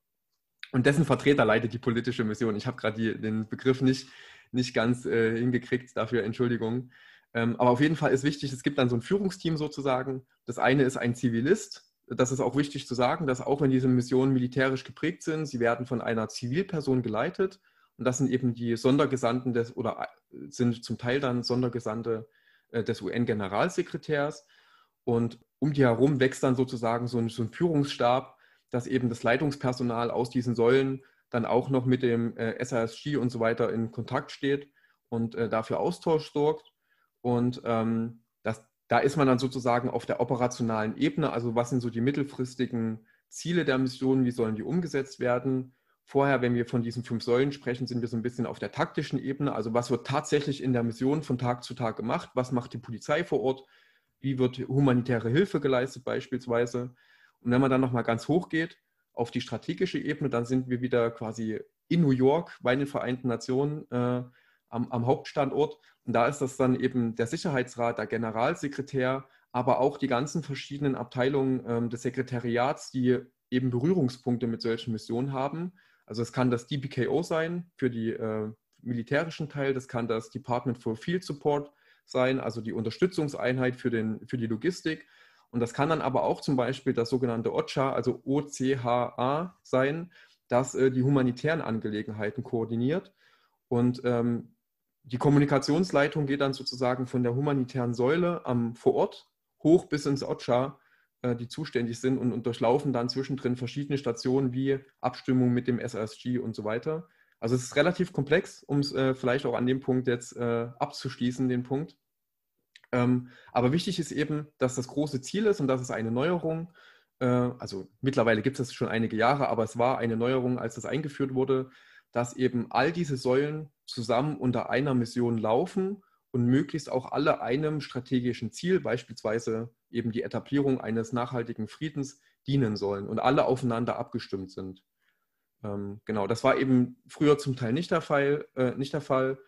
Und dessen Vertreter leitet die politische Mission. Ich habe gerade den Begriff nicht, nicht ganz äh, hingekriegt, dafür Entschuldigung. Ähm, aber auf jeden Fall ist wichtig, es gibt dann so ein Führungsteam sozusagen. Das eine ist ein Zivilist. Das ist auch wichtig zu sagen, dass auch wenn diese Missionen militärisch geprägt sind, sie werden von einer Zivilperson geleitet. Und das sind eben die Sondergesandten des, oder äh, sind zum Teil dann Sondergesandte des UN-Generalsekretärs. Und um die herum wächst dann sozusagen so ein, so ein, Führungsstab, dass eben das Leitungspersonal aus diesen Säulen dann auch noch mit dem äh, SASG und so weiter in Kontakt steht und äh, dafür Austausch sorgt. Und ähm, das, da ist man dann sozusagen auf der operationalen Ebene, also was sind so die mittelfristigen Ziele der Mission, wie sollen die umgesetzt werden, Vorher, wenn wir von diesen fünf Säulen sprechen, sind wir so ein bisschen auf der taktischen Ebene. Also was wird tatsächlich in der Mission von Tag zu Tag gemacht? Was macht die Polizei vor Ort? Wie wird humanitäre Hilfe geleistet beispielsweise? Und wenn man dann nochmal ganz hoch geht auf die strategische Ebene, dann sind wir wieder quasi in New York bei den Vereinten Nationen äh, am, am, Hauptstandort. Und da ist das dann eben der Sicherheitsrat, der Generalsekretär, aber auch die ganzen verschiedenen Abteilungen äh, des Sekretariats, die eben Berührungspunkte mit solchen Missionen haben. Also es kann das DPKO sein für die äh, militärischen Teil, das kann das Department for Field Support sein, also die Unterstützungseinheit für, den, für die Logistik. Und das kann dann aber auch zum Beispiel das sogenannte OCHA, also OCHA sein, das äh, die humanitären Angelegenheiten koordiniert. Und ähm, die Kommunikationsleitung geht dann sozusagen von der humanitären Säule am vor Ort hoch bis ins OCHA die zuständig sind und, und, durchlaufen dann zwischendrin verschiedene Stationen wie Abstimmung mit dem SRSG und so weiter. Also es ist relativ komplex, um es äh, vielleicht auch an dem Punkt jetzt äh, abzuschließen, den Punkt. Ähm, aber wichtig ist eben, dass das große Ziel ist und das ist eine Neuerung. Äh, also mittlerweile gibt es das schon einige Jahre, aber es war eine Neuerung, als das eingeführt wurde, dass eben all diese Säulen zusammen unter einer Mission laufen und möglichst auch alle einem strategischen Ziel, beispielsweise eben die Etablierung eines nachhaltigen Friedens, dienen sollen und alle aufeinander abgestimmt sind. Ähm, genau, das war eben früher zum Teil nicht der Fall. Äh, nicht der Fall.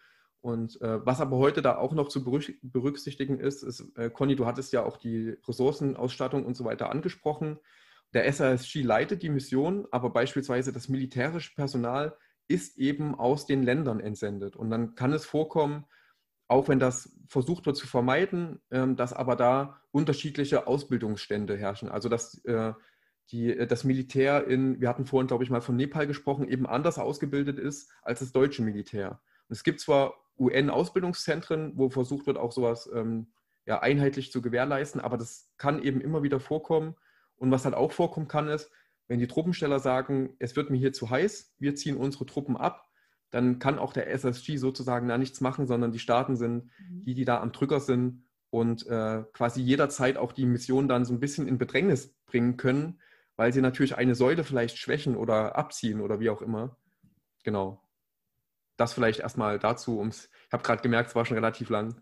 Und äh, was aber heute da auch noch zu berücksichtigen ist, ist, äh, Conny, du hattest ja auch die Ressourcenausstattung und so weiter angesprochen. Der SASG leitet die Mission, aber beispielsweise das militärische Personal ist eben aus den Ländern entsendet. Und dann kann es vorkommen, auch wenn das versucht wird zu vermeiden, ähm, dass aber da unterschiedliche Ausbildungsstände herrschen. Also dass äh, die, äh, das Militär in, wir hatten vorhin, glaube ich, mal von Nepal gesprochen, eben anders ausgebildet ist als das deutsche Militär. Und es gibt zwar UN-Ausbildungszentren, wo versucht wird, auch sowas ähm, ja, einheitlich zu gewährleisten, aber das kann eben immer wieder vorkommen. Und was halt auch vorkommen kann, ist, Wenn die Truppensteller sagen, es wird mir hier zu heiß, wir ziehen unsere Truppen ab, dann kann auch der SSG sozusagen da nichts machen, sondern die Staaten sind mhm. die, die da am Drücker sind und äh, quasi jederzeit auch die Mission dann so ein bisschen in Bedrängnis bringen können, weil sie natürlich eine Säule vielleicht schwächen oder abziehen oder wie auch immer. Genau. Das vielleicht erstmal dazu, ums, ich habe gerade gemerkt, es war schon relativ lang.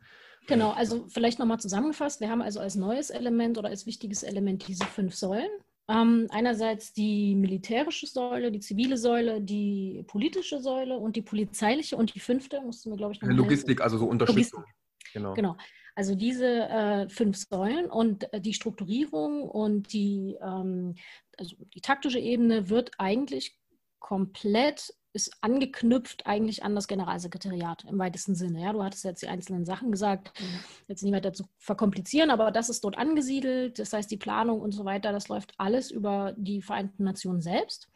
Genau, also vielleicht nochmal zusammengefasst, wir haben also als neues Element oder als wichtiges Element diese fünf Säulen. Ähm, einerseits die militärische Säule, die zivile Säule, die politische Säule und die polizeiliche und die fünfte, mussten wir, glaube ich, noch Logistik, also so Unterstützung. Logistik. Genau. genau. Also diese äh, fünf Säulen und äh, die Strukturierung und die, ähm, also die taktische Ebene wird eigentlich komplett ist angeknüpft eigentlich an das Generalsekretariat im weitesten Sinne. Ja, du hattest jetzt die einzelnen Sachen gesagt, mhm. jetzt nicht weiter zu verkomplizieren, aber das ist dort angesiedelt. Das heißt, die Planung und so weiter, das läuft alles über die Vereinten Nationen selbst.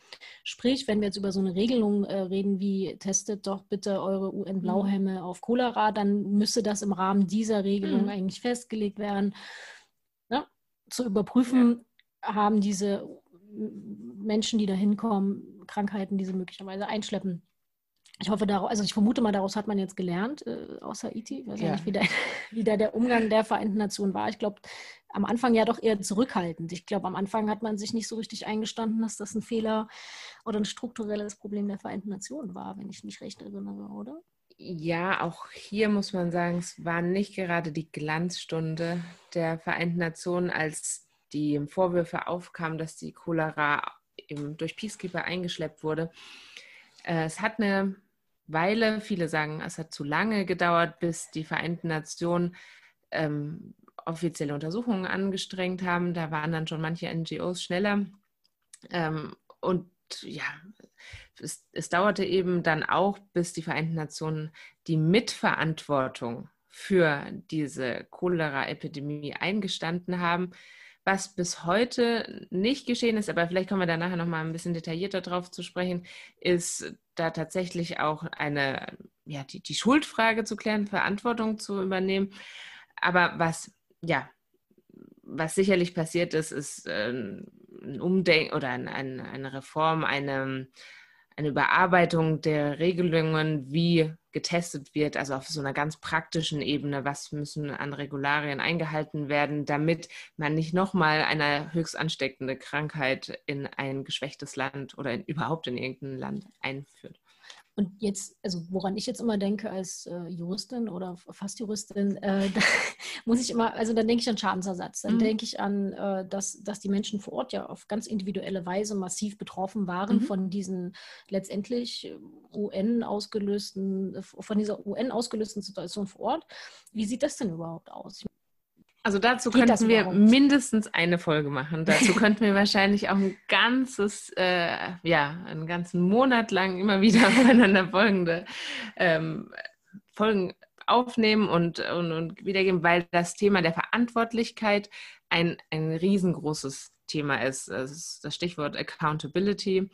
Sprich, wenn wir jetzt über so eine Regelung äh, reden wie testet doch bitte eure UN-Blauhelme mhm. auf Cholera, dann müsste das im Rahmen dieser Regelung mhm. eigentlich festgelegt werden. Ja, zu überprüfen, ja. haben diese Menschen, die da hinkommen, Krankheiten, die sie möglicherweise einschleppen. Ich hoffe, daraus, also ich vermute mal, daraus hat man jetzt gelernt, äh, außer Haiti. Ich weiß ja. nicht, wie, der, wie da der Umgang der Vereinten Nationen war. Ich glaube, am Anfang ja doch eher zurückhaltend. Ich glaube, am Anfang hat man sich nicht so richtig eingestanden, dass das ein Fehler oder ein strukturelles Problem der Vereinten Nationen war, wenn ich mich recht erinnere, oder? Ja, auch hier muss man sagen, es war nicht gerade die Glanzstunde der Vereinten Nationen, als die Vorwürfe aufkamen, dass die Cholera eben durch Peacekeeper eingeschleppt wurde. Äh, es hat eine Weile, viele sagen, es hat zu lange gedauert, bis die Vereinten Nationen ähm, offizielle Untersuchungen angestrengt haben. Da waren dann schon manche NGOs schneller. Ähm, und ja, es, es, dauerte eben dann auch, bis die Vereinten Nationen die Mitverantwortung für diese Cholera-Epidemie eingestanden haben was bis heute nicht geschehen ist, aber vielleicht kommen wir da nachher nochmal ein bisschen detaillierter drauf zu sprechen, ist da tatsächlich auch eine, ja, die, die Schuldfrage zu klären, Verantwortung zu übernehmen. Aber was, ja, was sicherlich passiert ist, ist äh, ein Umdenken oder ein, ein, eine Reform, eine, eine Überarbeitung der Regelungen, wie getestet wird, also auf so einer ganz praktischen Ebene, was müssen an Regularien eingehalten werden, damit man nicht nochmal eine höchst ansteckende Krankheit in ein geschwächtes Land oder in, überhaupt in irgendein Land einführt. Und jetzt, also woran ich jetzt immer denke als äh, Juristin oder fast Juristin, äh, muss ich immer, also dann denke ich an Schadensersatz. Dann mhm. denke ich an, äh, dass, dass die Menschen vor Ort ja auf ganz individuelle Weise massiv betroffen waren mhm. von diesen letztendlich äh, UN ausgelösten, äh, von dieser UN ausgelösten Situation vor Ort. Wie sieht das denn überhaupt aus? Also dazu Geht könnten wir mindestens eine Folge machen. Dazu könnten wir wahrscheinlich auch ein ganzes, äh, ja, einen ganzen Monat lang immer wieder aufeinander folgende ähm, Folgen aufnehmen und, und, und wiedergeben, weil das Thema der Verantwortlichkeit ein, ein riesengroßes Thema ist. Das ist das Stichwort Accountability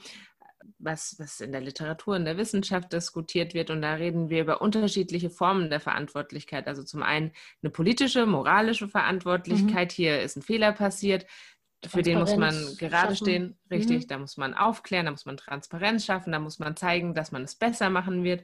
was, was in der Literatur, in der Wissenschaft diskutiert wird. Und da reden wir über unterschiedliche Formen der Verantwortlichkeit. Also zum einen eine politische, moralische Verantwortlichkeit. Mhm. Hier ist ein Fehler passiert. Für den muss man gerade schaffen. stehen, richtig. Mhm. Da muss man aufklären, da muss man Transparenz schaffen, da muss man zeigen, dass man es besser machen wird.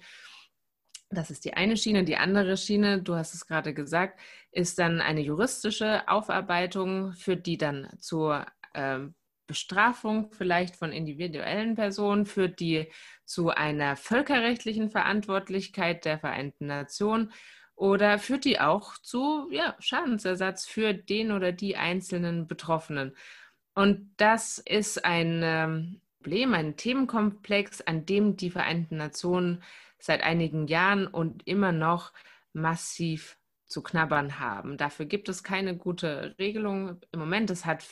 Das ist die eine Schiene. Die andere Schiene, du hast es gerade gesagt, ist dann eine juristische Aufarbeitung, führt die dann zur ähm, Bestrafung vielleicht von individuellen Personen führt die zu einer völkerrechtlichen Verantwortlichkeit der Vereinten Nationen oder führt die auch zu ja, Schadensersatz für den oder die einzelnen Betroffenen. Und das ist ein ähm, Problem, ein Themenkomplex, an dem die Vereinten Nationen seit einigen Jahren und immer noch massiv zu knabbern haben. Dafür gibt es keine gute Regelung im Moment. Es hat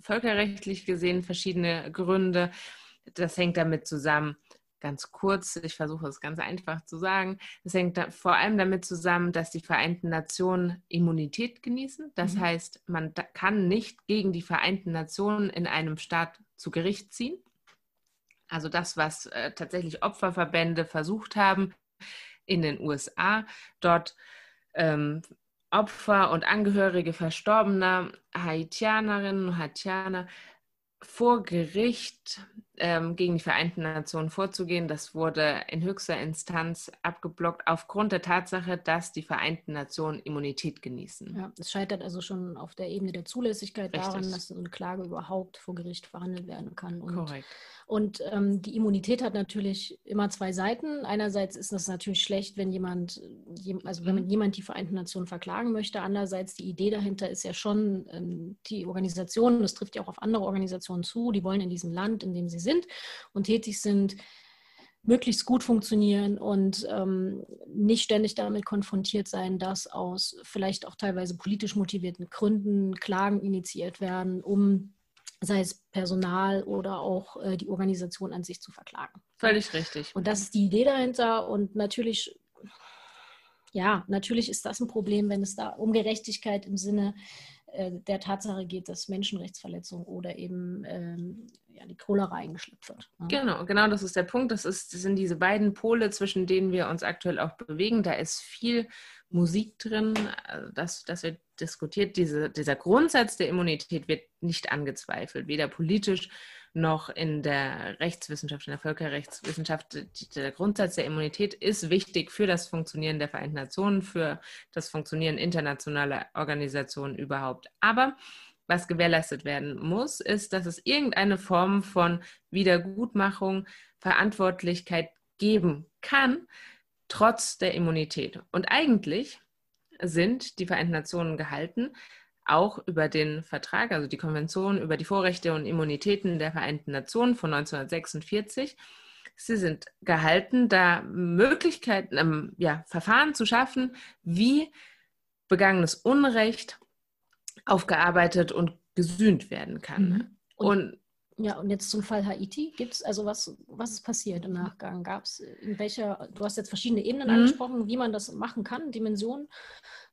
völkerrechtlich gesehen verschiedene Gründe. Das hängt damit zusammen, ganz kurz, ich versuche es ganz einfach zu sagen, es hängt da vor allem damit zusammen, dass die Vereinten Nationen Immunität genießen. Das mhm. heißt, man kann nicht gegen die Vereinten Nationen in einem Staat zu Gericht ziehen. Also das, was äh, tatsächlich Opferverbände versucht haben in den USA, dort ähm, Opfer und Angehörige verstorbener Haitianerinnen und Haitianer vor Gericht ähm, gegen die Vereinten Nationen vorzugehen. Das wurde in höchster Instanz abgeblockt aufgrund der Tatsache, dass die Vereinten Nationen Immunität genießen. Ja, es scheitert also schon auf der Ebene der Zulässigkeit Richtig. daran, dass so eine Klage überhaupt vor Gericht verhandelt werden kann. Und, Korrekt. Und ähm, die Immunität hat natürlich immer zwei Seiten. Einerseits ist das natürlich schlecht, wenn jemand, also wenn mhm. jemand die Vereinten Nationen verklagen möchte. Andererseits die Idee dahinter ist ja schon, ähm, die Organisationen, das trifft ja auch auf andere Organisationen zu, die wollen in diesem Land, in dem sie sind, und tätig sind, möglichst gut funktionieren und ähm, nicht ständig damit konfrontiert sein, dass aus vielleicht auch teilweise politisch motivierten Gründen Klagen initiiert werden, um sei es Personal oder auch äh, die Organisation an sich zu verklagen. Völlig richtig. Und das ist die Idee dahinter und natürlich ja, natürlich ist das ein Problem, wenn es da um Gerechtigkeit im Sinne der Tatsache geht, dass Menschenrechtsverletzungen oder eben ähm, ja, die Cholera eingeschleppt wird. Ne? Genau, genau, das ist der Punkt. Das, ist, das sind diese beiden Pole, zwischen denen wir uns aktuell auch bewegen. Da ist viel Musik drin, äh, das, das wird diskutiert. Diese, dieser Grundsatz der Immunität wird nicht angezweifelt, weder politisch noch in der Rechtswissenschaft, in der Völkerrechtswissenschaft. Der Grundsatz der Immunität ist wichtig für das Funktionieren der Vereinten Nationen, für das Funktionieren internationaler Organisationen überhaupt. Aber was gewährleistet werden muss, ist, dass es irgendeine Form von Wiedergutmachung, Verantwortlichkeit geben kann, trotz der Immunität. Und eigentlich sind die Vereinten Nationen gehalten, auch über den Vertrag, also die Konvention über die Vorrechte und Immunitäten der Vereinten Nationen von 1946. Sie sind gehalten, da Möglichkeiten, ähm, ja, Verfahren zu schaffen, wie begangenes Unrecht aufgearbeitet und gesühnt werden kann. Mhm. Und, und, ja, und jetzt zum Fall Haiti. Gibt es, also was, was ist passiert im Nachgang? Gab es in welcher, du hast jetzt verschiedene Ebenen mhm. angesprochen, wie man das machen kann, Dimensionen.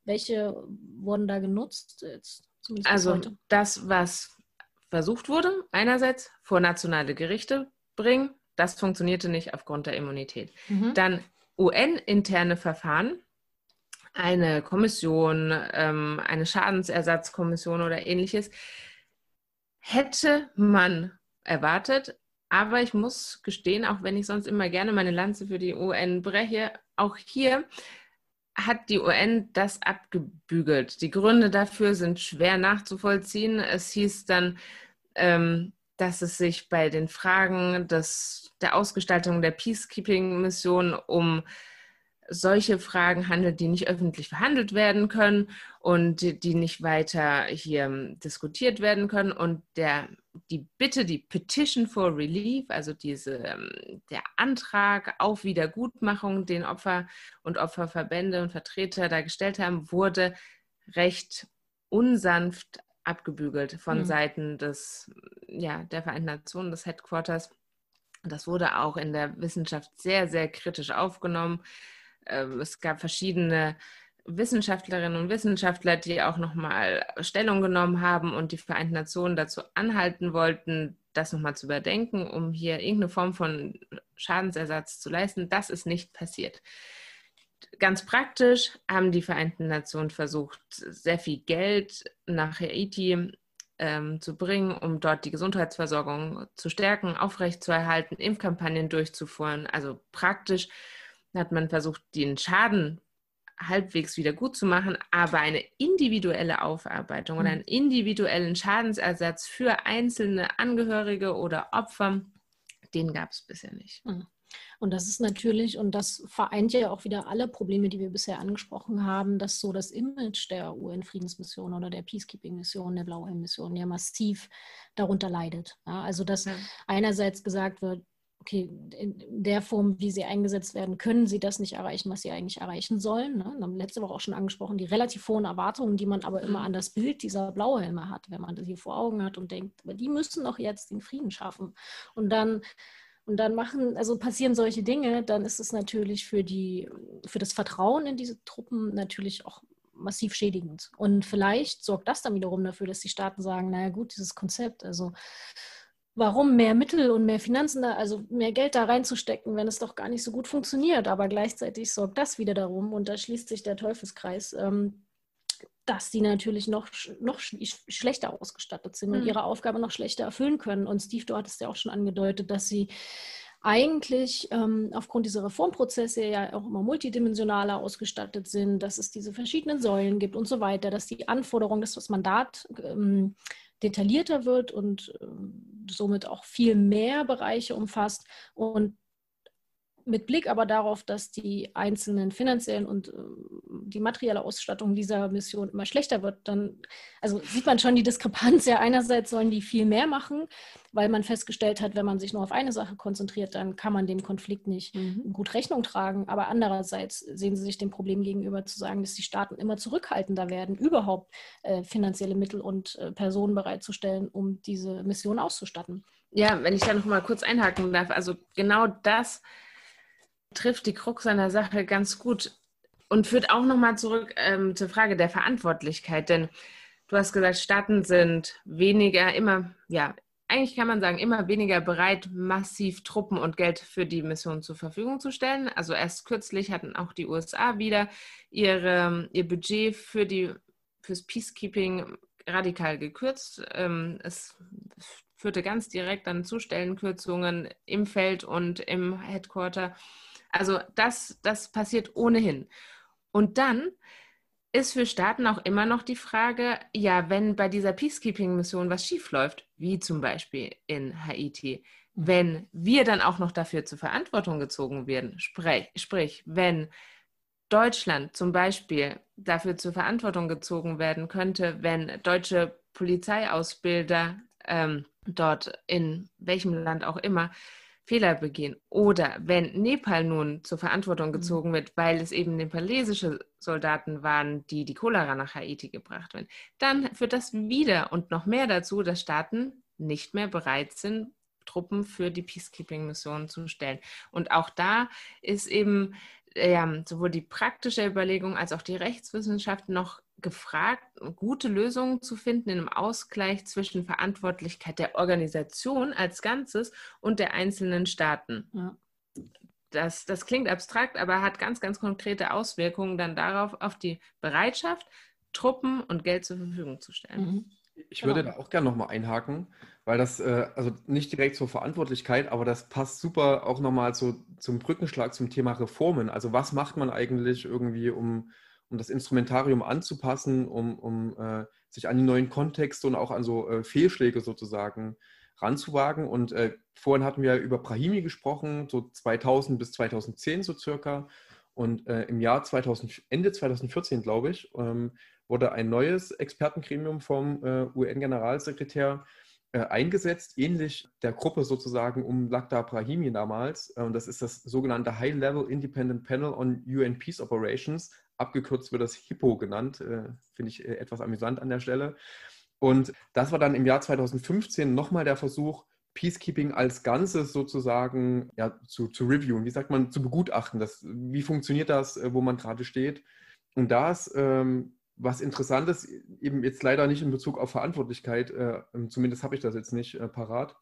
Welche wurden da genutzt? Jetzt, also das, was versucht wurde, einerseits vor nationale Gerichte bringen, das funktionierte nicht aufgrund der Immunität. Mhm. Dann UN-interne Verfahren, eine Kommission, ähm, eine Schadensersatzkommission oder ähnliches, hätte man erwartet. Aber ich muss gestehen, auch wenn ich sonst immer gerne meine Lanze für die UN breche, auch hier hat die UN das abgebügelt. Die Gründe dafür sind schwer nachzuvollziehen. Es hieß dann, ähm, dass es sich bei den Fragen des, der Ausgestaltung der Peacekeeping-Mission um solche Fragen handelt, die nicht öffentlich verhandelt werden können und die, die nicht weiter hier ähm, diskutiert werden können. Und der, die Bitte, die Petition for Relief, also diese, ähm, der Antrag auf Wiedergutmachung, den Opfer und Opferverbände und Vertreter da gestellt haben, wurde recht unsanft abgebügelt von mhm. Seiten des, ja, der Vereinten Nationen, des Headquarters. Das wurde auch in der Wissenschaft sehr, sehr kritisch aufgenommen. Ähm, es gab verschiedene Wissenschaftlerinnen und Wissenschaftler, die auch nochmal Stellung genommen haben und die Vereinten Nationen dazu anhalten wollten, das nochmal zu überdenken, um hier irgendeine Form von Schadensersatz zu leisten. Das ist nicht passiert. Ganz praktisch haben die Vereinten Nationen versucht, sehr viel Geld nach Haiti ähm, zu bringen, um dort die Gesundheitsversorgung zu stärken, aufrechtzuerhalten, Impfkampagnen durchzuführen. Also praktisch hat man versucht, den Schaden halbwegs wieder gut zu machen, aber eine individuelle Aufarbeitung oder hm. einen individuellen Schadensersatz für einzelne Angehörige oder Opfer, den gab es bisher nicht. Hm. Und das ist natürlich, und das vereint ja auch wieder alle Probleme, die wir bisher angesprochen haben, dass so das Image der UN-Friedensmission oder der Peacekeeping-Mission, der Blauhelm-Mission ja massiv darunter leidet. Also dass ja. einerseits gesagt wird, okay, in der Form, wie sie eingesetzt werden, können sie das nicht erreichen, was sie eigentlich erreichen sollen. Ne? Wir haben letzte Woche auch schon angesprochen, die relativ hohen Erwartungen, die man aber immer an das Bild dieser Blauhelme hat, wenn man das hier vor Augen hat und denkt, aber die müssen doch jetzt den Frieden schaffen. Und dann und dann machen, also passieren solche Dinge, dann ist es natürlich für die, für das Vertrauen in diese Truppen natürlich auch massiv schädigend. Und vielleicht sorgt das dann wiederum dafür, dass die Staaten sagen, naja gut, dieses Konzept, also warum mehr Mittel und mehr Finanzen da, also mehr Geld da reinzustecken, wenn es doch gar nicht so gut funktioniert. Aber gleichzeitig sorgt das wieder darum, und da schließt sich der Teufelskreis, ähm, dass die natürlich noch, noch schlechter ausgestattet sind und mhm. ihre Aufgabe noch schlechter erfüllen können. Und Steve, du hattest ja auch schon angedeutet, dass sie eigentlich ähm, aufgrund dieser Reformprozesse ja auch immer multidimensionaler ausgestattet sind, dass es diese verschiedenen Säulen gibt und so weiter, dass die Anforderungen, dass das Mandat ähm, detaillierter wird und ähm, somit auch viel mehr Bereiche umfasst. Und mit Blick aber darauf, dass die einzelnen finanziellen und äh, die materielle Ausstattung dieser Mission immer schlechter wird, dann also sieht man schon die Diskrepanz. Ja, einerseits sollen die viel mehr machen, weil man festgestellt hat, wenn man sich nur auf eine Sache konzentriert, dann kann man dem Konflikt nicht mhm. gut Rechnung tragen. Aber andererseits sehen sie sich dem Problem gegenüber zu sagen, dass die Staaten immer zurückhaltender werden, überhaupt äh, finanzielle Mittel und äh, Personen bereitzustellen, um diese Mission auszustatten. Ja, wenn ich da noch mal kurz einhaken darf, also genau das trifft die Krux an Sache ganz gut und führt auch nochmal zurück ähm, zur Frage der Verantwortlichkeit. Denn du hast gesagt, Staaten sind weniger, immer, ja, eigentlich kann man sagen, immer weniger bereit, massiv Truppen und Geld für die Mission zur Verfügung zu stellen. Also erst kürzlich hatten auch die USA wieder ihre, ihr Budget für die, fürs Peacekeeping radikal gekürzt. Ähm, es führte ganz direkt an Zustellenkürzungen im Feld und im Headquarter. Also das, das passiert ohnehin. Und dann ist für Staaten auch immer noch die Frage, ja, wenn bei dieser Peacekeeping-Mission was schiefläuft, wie zum Beispiel in Haiti, wenn wir dann auch noch dafür zur Verantwortung gezogen werden, sprich, sprich wenn Deutschland zum Beispiel dafür zur Verantwortung gezogen werden könnte, wenn deutsche Polizeiausbilder ähm, dort in welchem Land auch immer Fehler begehen. Oder wenn Nepal nun zur Verantwortung mhm. gezogen wird, weil es eben nepalesische Soldaten waren, die die Cholera nach Haiti gebracht haben, dann führt das wieder und noch mehr dazu, dass Staaten nicht mehr bereit sind, Truppen für die Peacekeeping-Mission zu stellen. Und auch da ist eben ja, sowohl die praktische Überlegung als auch die Rechtswissenschaft noch gefragt, gute Lösungen zu finden in einem Ausgleich zwischen Verantwortlichkeit der Organisation als Ganzes und der einzelnen Staaten. Ja. Das, das klingt abstrakt, aber hat ganz, ganz konkrete Auswirkungen dann darauf, auf die Bereitschaft, Truppen und Geld zur Verfügung zu stellen. Mhm. Ich würde genau. da auch gerne nochmal einhaken, weil das, äh, also nicht direkt zur Verantwortlichkeit, aber das passt super auch nochmal so zum Brückenschlag zum Thema Reformen. Also was macht man eigentlich irgendwie, um um das Instrumentarium anzupassen, um, um äh, sich an die neuen Kontexte und auch an so äh, Fehlschläge sozusagen ranzuwagen. Und äh, vorhin hatten wir über Brahimi gesprochen, so 2000 bis 2010 so circa. Und äh, im Jahr 2000, Ende 2014, glaube ich, ähm, wurde ein neues Expertengremium vom äh, UN-Generalsekretär äh, eingesetzt, ähnlich der Gruppe sozusagen um Lakhdar Brahimi damals. und das ist das sogenannte High-Level Independent Panel on UN Peace Operations, abgekürzt wird das HIPPO genannt, äh, finde ich äh, etwas amüsant an der Stelle. Und das war dann im Jahr 2015 nochmal der Versuch, Peacekeeping als Ganzes sozusagen ja, zu, zu reviewen, wie sagt man, zu begutachten. Das, wie funktioniert das, äh, wo man gerade steht? Und da ist ähm, was Interessantes, eben jetzt leider nicht in Bezug auf Verantwortlichkeit, äh, zumindest habe ich das jetzt nicht äh, parat,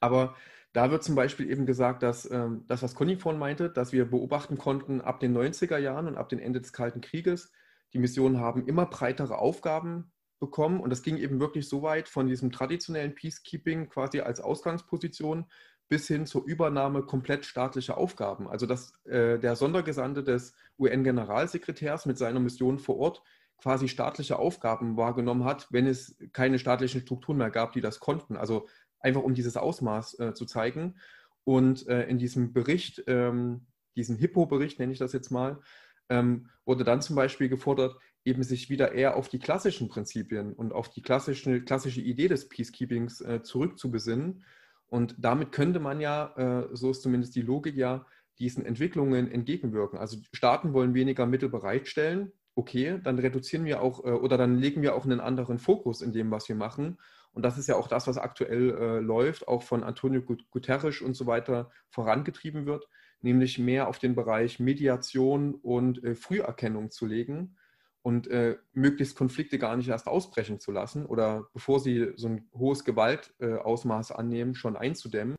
aber da wird zum Beispiel eben gesagt, dass ähm, das, was Conny vorhin meinte, dass wir beobachten konnten ab den 90er Jahren und ab dem Ende des Kalten Krieges, die Missionen haben immer breitere Aufgaben bekommen und das ging eben wirklich so weit von diesem traditionellen Peacekeeping quasi als Ausgangsposition bis hin zur Übernahme komplett staatlicher Aufgaben. Also dass äh, der Sondergesandte des UN-Generalsekretärs mit seiner Mission vor Ort quasi staatliche Aufgaben wahrgenommen hat, wenn es keine staatlichen Strukturen mehr gab, die das konnten. Also einfach um dieses Ausmaß äh, zu zeigen. Und äh, in diesem Bericht, ähm, diesen Hippo-Bericht nenne ich das jetzt mal, ähm, wurde dann zum Beispiel gefordert, eben sich wieder eher auf die klassischen Prinzipien und auf die klassische, klassische Idee des Peacekeepings äh, zurückzubesinnen. Und damit könnte man ja, äh, so ist zumindest die Logik ja, diesen Entwicklungen entgegenwirken. Also Staaten wollen weniger Mittel bereitstellen. Okay, dann reduzieren wir auch äh, oder dann legen wir auch einen anderen Fokus in dem, was wir machen und das ist ja auch das, was aktuell äh, läuft, auch von Antonio Guterres und so weiter vorangetrieben wird, nämlich mehr auf den Bereich Mediation und äh, Früherkennung zu legen und äh, möglichst Konflikte gar nicht erst ausbrechen zu lassen oder bevor sie so ein hohes Gewaltausmaß annehmen, schon einzudämmen.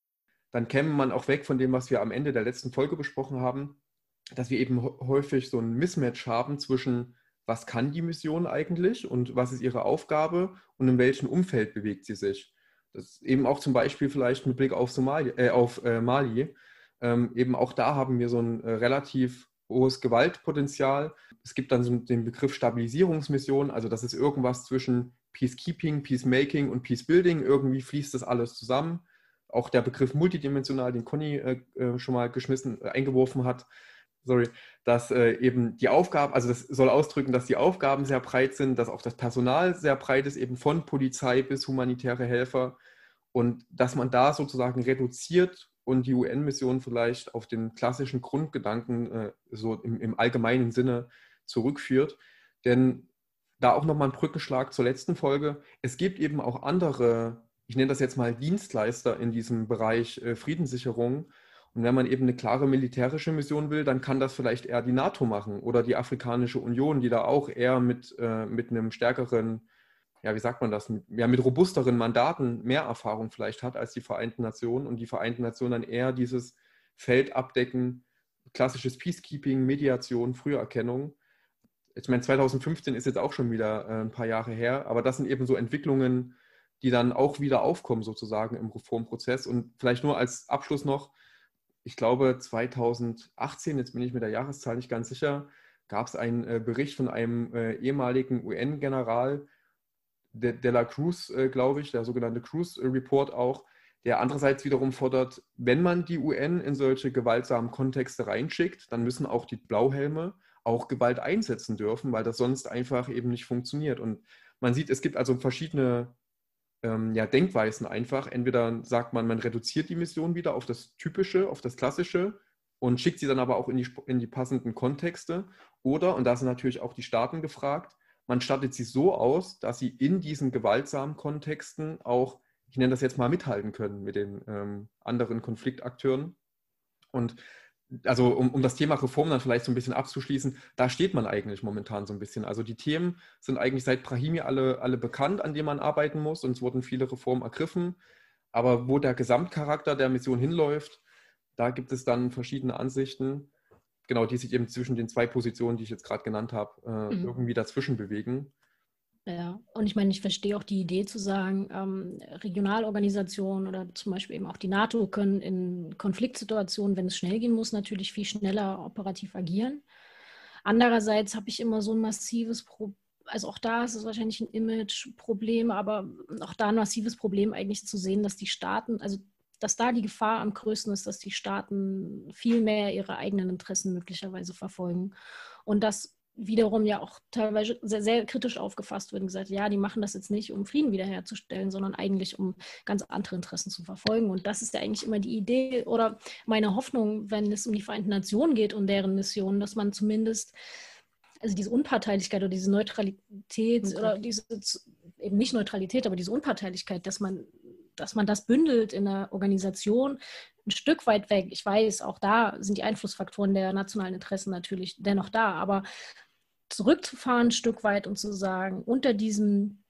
Dann käme man auch weg von dem, was wir am Ende der letzten Folge besprochen haben, dass wir eben häufig so ein Mismatch haben zwischen was kann die Mission eigentlich und was ist ihre Aufgabe und in welchem Umfeld bewegt sie sich. Das eben auch zum Beispiel vielleicht mit Blick auf, Somali, äh, auf äh, Mali. Ähm, eben auch da haben wir so ein äh, relativ hohes Gewaltpotenzial. Es gibt dann so den Begriff Stabilisierungsmission, also das ist irgendwas zwischen Peacekeeping, Peacemaking und Peacebuilding. Irgendwie fließt das alles zusammen. Auch der Begriff multidimensional, den Conny äh, äh schon mal geschmissen, äh, eingeworfen hat, sorry, dass äh, eben die Aufgaben, also das soll ausdrücken, dass die Aufgaben sehr breit sind, dass auch das Personal sehr breit ist, eben von Polizei bis humanitäre Helfer und dass man da sozusagen reduziert und die UN-Mission vielleicht auf den klassischen Grundgedanken äh, so im, im, allgemeinen Sinne zurückführt. Denn da auch nochmal ein Brückenschlag zur letzten Folge. Es gibt eben auch andere, ich nenne das jetzt mal Dienstleister in diesem Bereich äh, Friedenssicherung. Und wenn man eben eine klare militärische Mission will, dann kann das vielleicht eher die NATO machen oder die Afrikanische Union, die da auch eher mit, äh, mit einem stärkeren ja, wie sagt man das, ja, mit robusteren Mandaten mehr Erfahrung vielleicht hat als die Vereinten Nationen und die Vereinten Nationen dann eher dieses Feld abdecken, klassisches Peacekeeping, Mediation, Früherkennung. Ich meine, 2015 ist jetzt auch schon wieder äh, ein paar Jahre her, aber das sind eben so Entwicklungen, die dann auch wieder aufkommen sozusagen im Reformprozess. Und vielleicht nur als Abschluss noch, ich glaube 2018, jetzt bin ich mit der Jahreszahl nicht ganz sicher, gab es einen äh, Bericht von einem äh, ehemaligen UN-General, de, de la Cruz, äh, glaube ich, der sogenannte Cruz Report auch, der andererseits wiederum fordert, wenn man die UN in solche gewaltsamen Kontexte reinschickt, dann müssen auch die Blauhelme auch Gewalt einsetzen dürfen, weil das sonst einfach eben nicht funktioniert. Und man sieht, es gibt also verschiedene ähm, ja, Denkweisen einfach. Entweder sagt man, man reduziert die Mission wieder auf das Typische, auf das Klassische und schickt sie dann aber auch in die, in die passenden Kontexte. Oder, und da sind natürlich auch die Staaten gefragt, man stattet sie so aus, dass sie in diesen gewaltsamen Kontexten auch, ich nenne das jetzt mal, mithalten können mit den ähm, anderen Konfliktakteuren. Und also um, um das Thema Reform dann vielleicht so ein bisschen abzuschließen, da steht man eigentlich momentan so ein bisschen. Also die Themen sind eigentlich seit Brahimi alle, alle bekannt, an denen man arbeiten muss und es wurden viele Reformen ergriffen. Aber wo der Gesamtcharakter der Mission hinläuft, da gibt es dann verschiedene Ansichten genau, die sich eben zwischen den zwei Positionen, die ich jetzt gerade genannt habe, äh, mhm. irgendwie dazwischen bewegen. Ja, und ich meine, ich verstehe auch die Idee zu sagen, ähm, Regionalorganisationen oder zum Beispiel eben auch die NATO können in Konfliktsituationen, wenn es schnell gehen muss, natürlich viel schneller operativ agieren. Andererseits habe ich immer so ein massives Problem, also auch da ist es wahrscheinlich ein Image-Problem, aber auch da ein massives Problem eigentlich zu sehen, dass die Staaten, also dass da die Gefahr am größten ist, dass die Staaten viel mehr ihre eigenen Interessen möglicherweise verfolgen. Und das wiederum ja auch teilweise sehr, sehr, kritisch aufgefasst wird und gesagt, ja, die machen das jetzt nicht, um Frieden wiederherzustellen, sondern eigentlich, um ganz andere Interessen zu verfolgen. Und das ist ja eigentlich immer die Idee oder meine Hoffnung, wenn es um die Vereinten Nationen geht und deren Mission, dass man zumindest, also diese Unparteilichkeit oder diese Neutralität okay. oder diese eben nicht Neutralität, aber diese Unparteilichkeit, dass man dass man das bündelt in einer Organisation ein Stück weit weg. Ich weiß, auch da sind die Einflussfaktoren der nationalen Interessen natürlich dennoch da, aber zurückzufahren ein Stück weit und zu sagen, unter diesem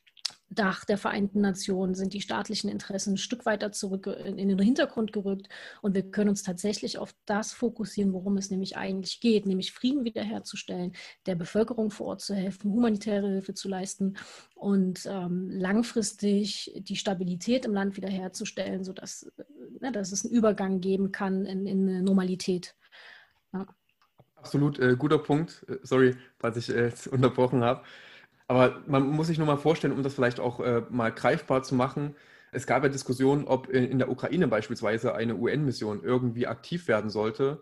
Dach der Vereinten Nationen sind die staatlichen Interessen ein Stück weiter zurück in den Hintergrund gerückt und wir können uns tatsächlich auf das fokussieren, worum es nämlich eigentlich geht, nämlich Frieden wiederherzustellen, der Bevölkerung vor Ort zu helfen, humanitäre Hilfe zu leisten und ähm, langfristig die Stabilität im Land wiederherzustellen, sodass ne, dass es einen Übergang geben kann in, in eine Normalität. Ja. Absolut äh, guter Punkt. Äh, sorry, falls ich äh, unterbrochen habe. Aber man muss sich nur mal vorstellen, um das vielleicht auch äh, mal greifbar zu machen. Es gab ja Diskussionen, ob in der Ukraine beispielsweise eine UN-Mission irgendwie aktiv werden sollte.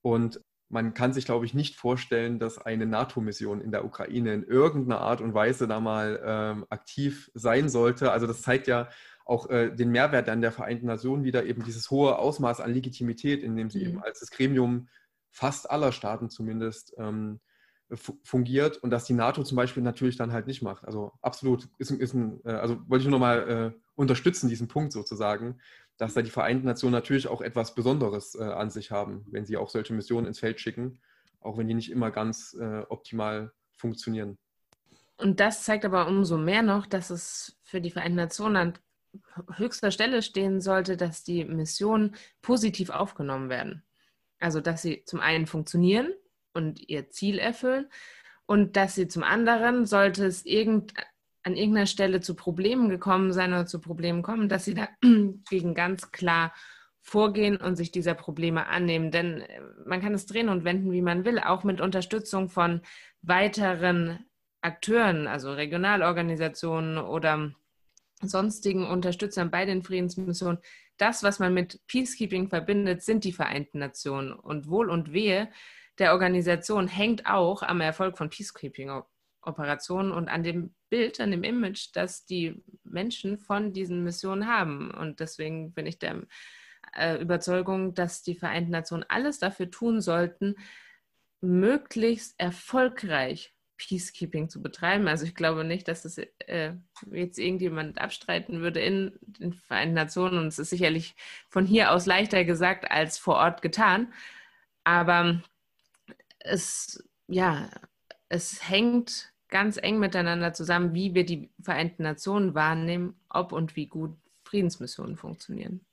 Und man kann sich, glaube ich, nicht vorstellen, dass eine NATO-Mission in der Ukraine in irgendeiner Art und Weise da mal ähm, aktiv sein sollte. Also das zeigt ja auch äh, den Mehrwert an der Vereinten Nationen wieder, eben dieses hohe Ausmaß an Legitimität, in dem sie mhm. eben als das Gremium fast aller Staaten zumindest ähm, fungiert und dass die NATO zum Beispiel natürlich dann halt nicht macht. Also absolut, ist, ist ein, äh, also wollte ich nur nochmal äh, unterstützen, diesen Punkt sozusagen, dass da die Vereinten Nationen natürlich auch etwas Besonderes äh, an sich haben, wenn sie auch solche Missionen ins Feld schicken, auch wenn die nicht immer ganz äh, optimal funktionieren. Und das zeigt aber umso mehr noch, dass es für die Vereinten Nationen an höchster Stelle stehen sollte, dass die Missionen positiv aufgenommen werden. Also dass sie zum einen funktionieren, und ihr Ziel erfüllen und dass sie zum anderen, sollte es irgend, an irgendeiner Stelle zu Problemen gekommen sein oder zu Problemen kommen, dass sie dagegen ganz klar vorgehen und sich dieser Probleme annehmen. Denn äh, man kann es drehen und wenden, wie man will, auch mit Unterstützung von weiteren Akteuren, also Regionalorganisationen oder sonstigen Unterstützern bei den Friedensmissionen. Das, was man mit Peacekeeping verbindet, sind die Vereinten Nationen. Und Wohl und Wehe der Organisation hängt auch am Erfolg von Peacekeeping-Operationen und an dem Bild, an dem Image, das die Menschen von diesen Missionen haben. Und deswegen bin ich der äh, Überzeugung, dass die Vereinten Nationen alles dafür tun sollten, möglichst erfolgreich Peacekeeping zu betreiben. Also ich glaube nicht, dass das äh, jetzt irgendjemand abstreiten würde in den Vereinten Nationen. Und es ist sicherlich von hier aus leichter gesagt als vor Ort getan. Aber es, ja, es hängt ganz eng miteinander zusammen, wie wir die Vereinten Nationen wahrnehmen, ob und wie gut Friedensmissionen funktionieren.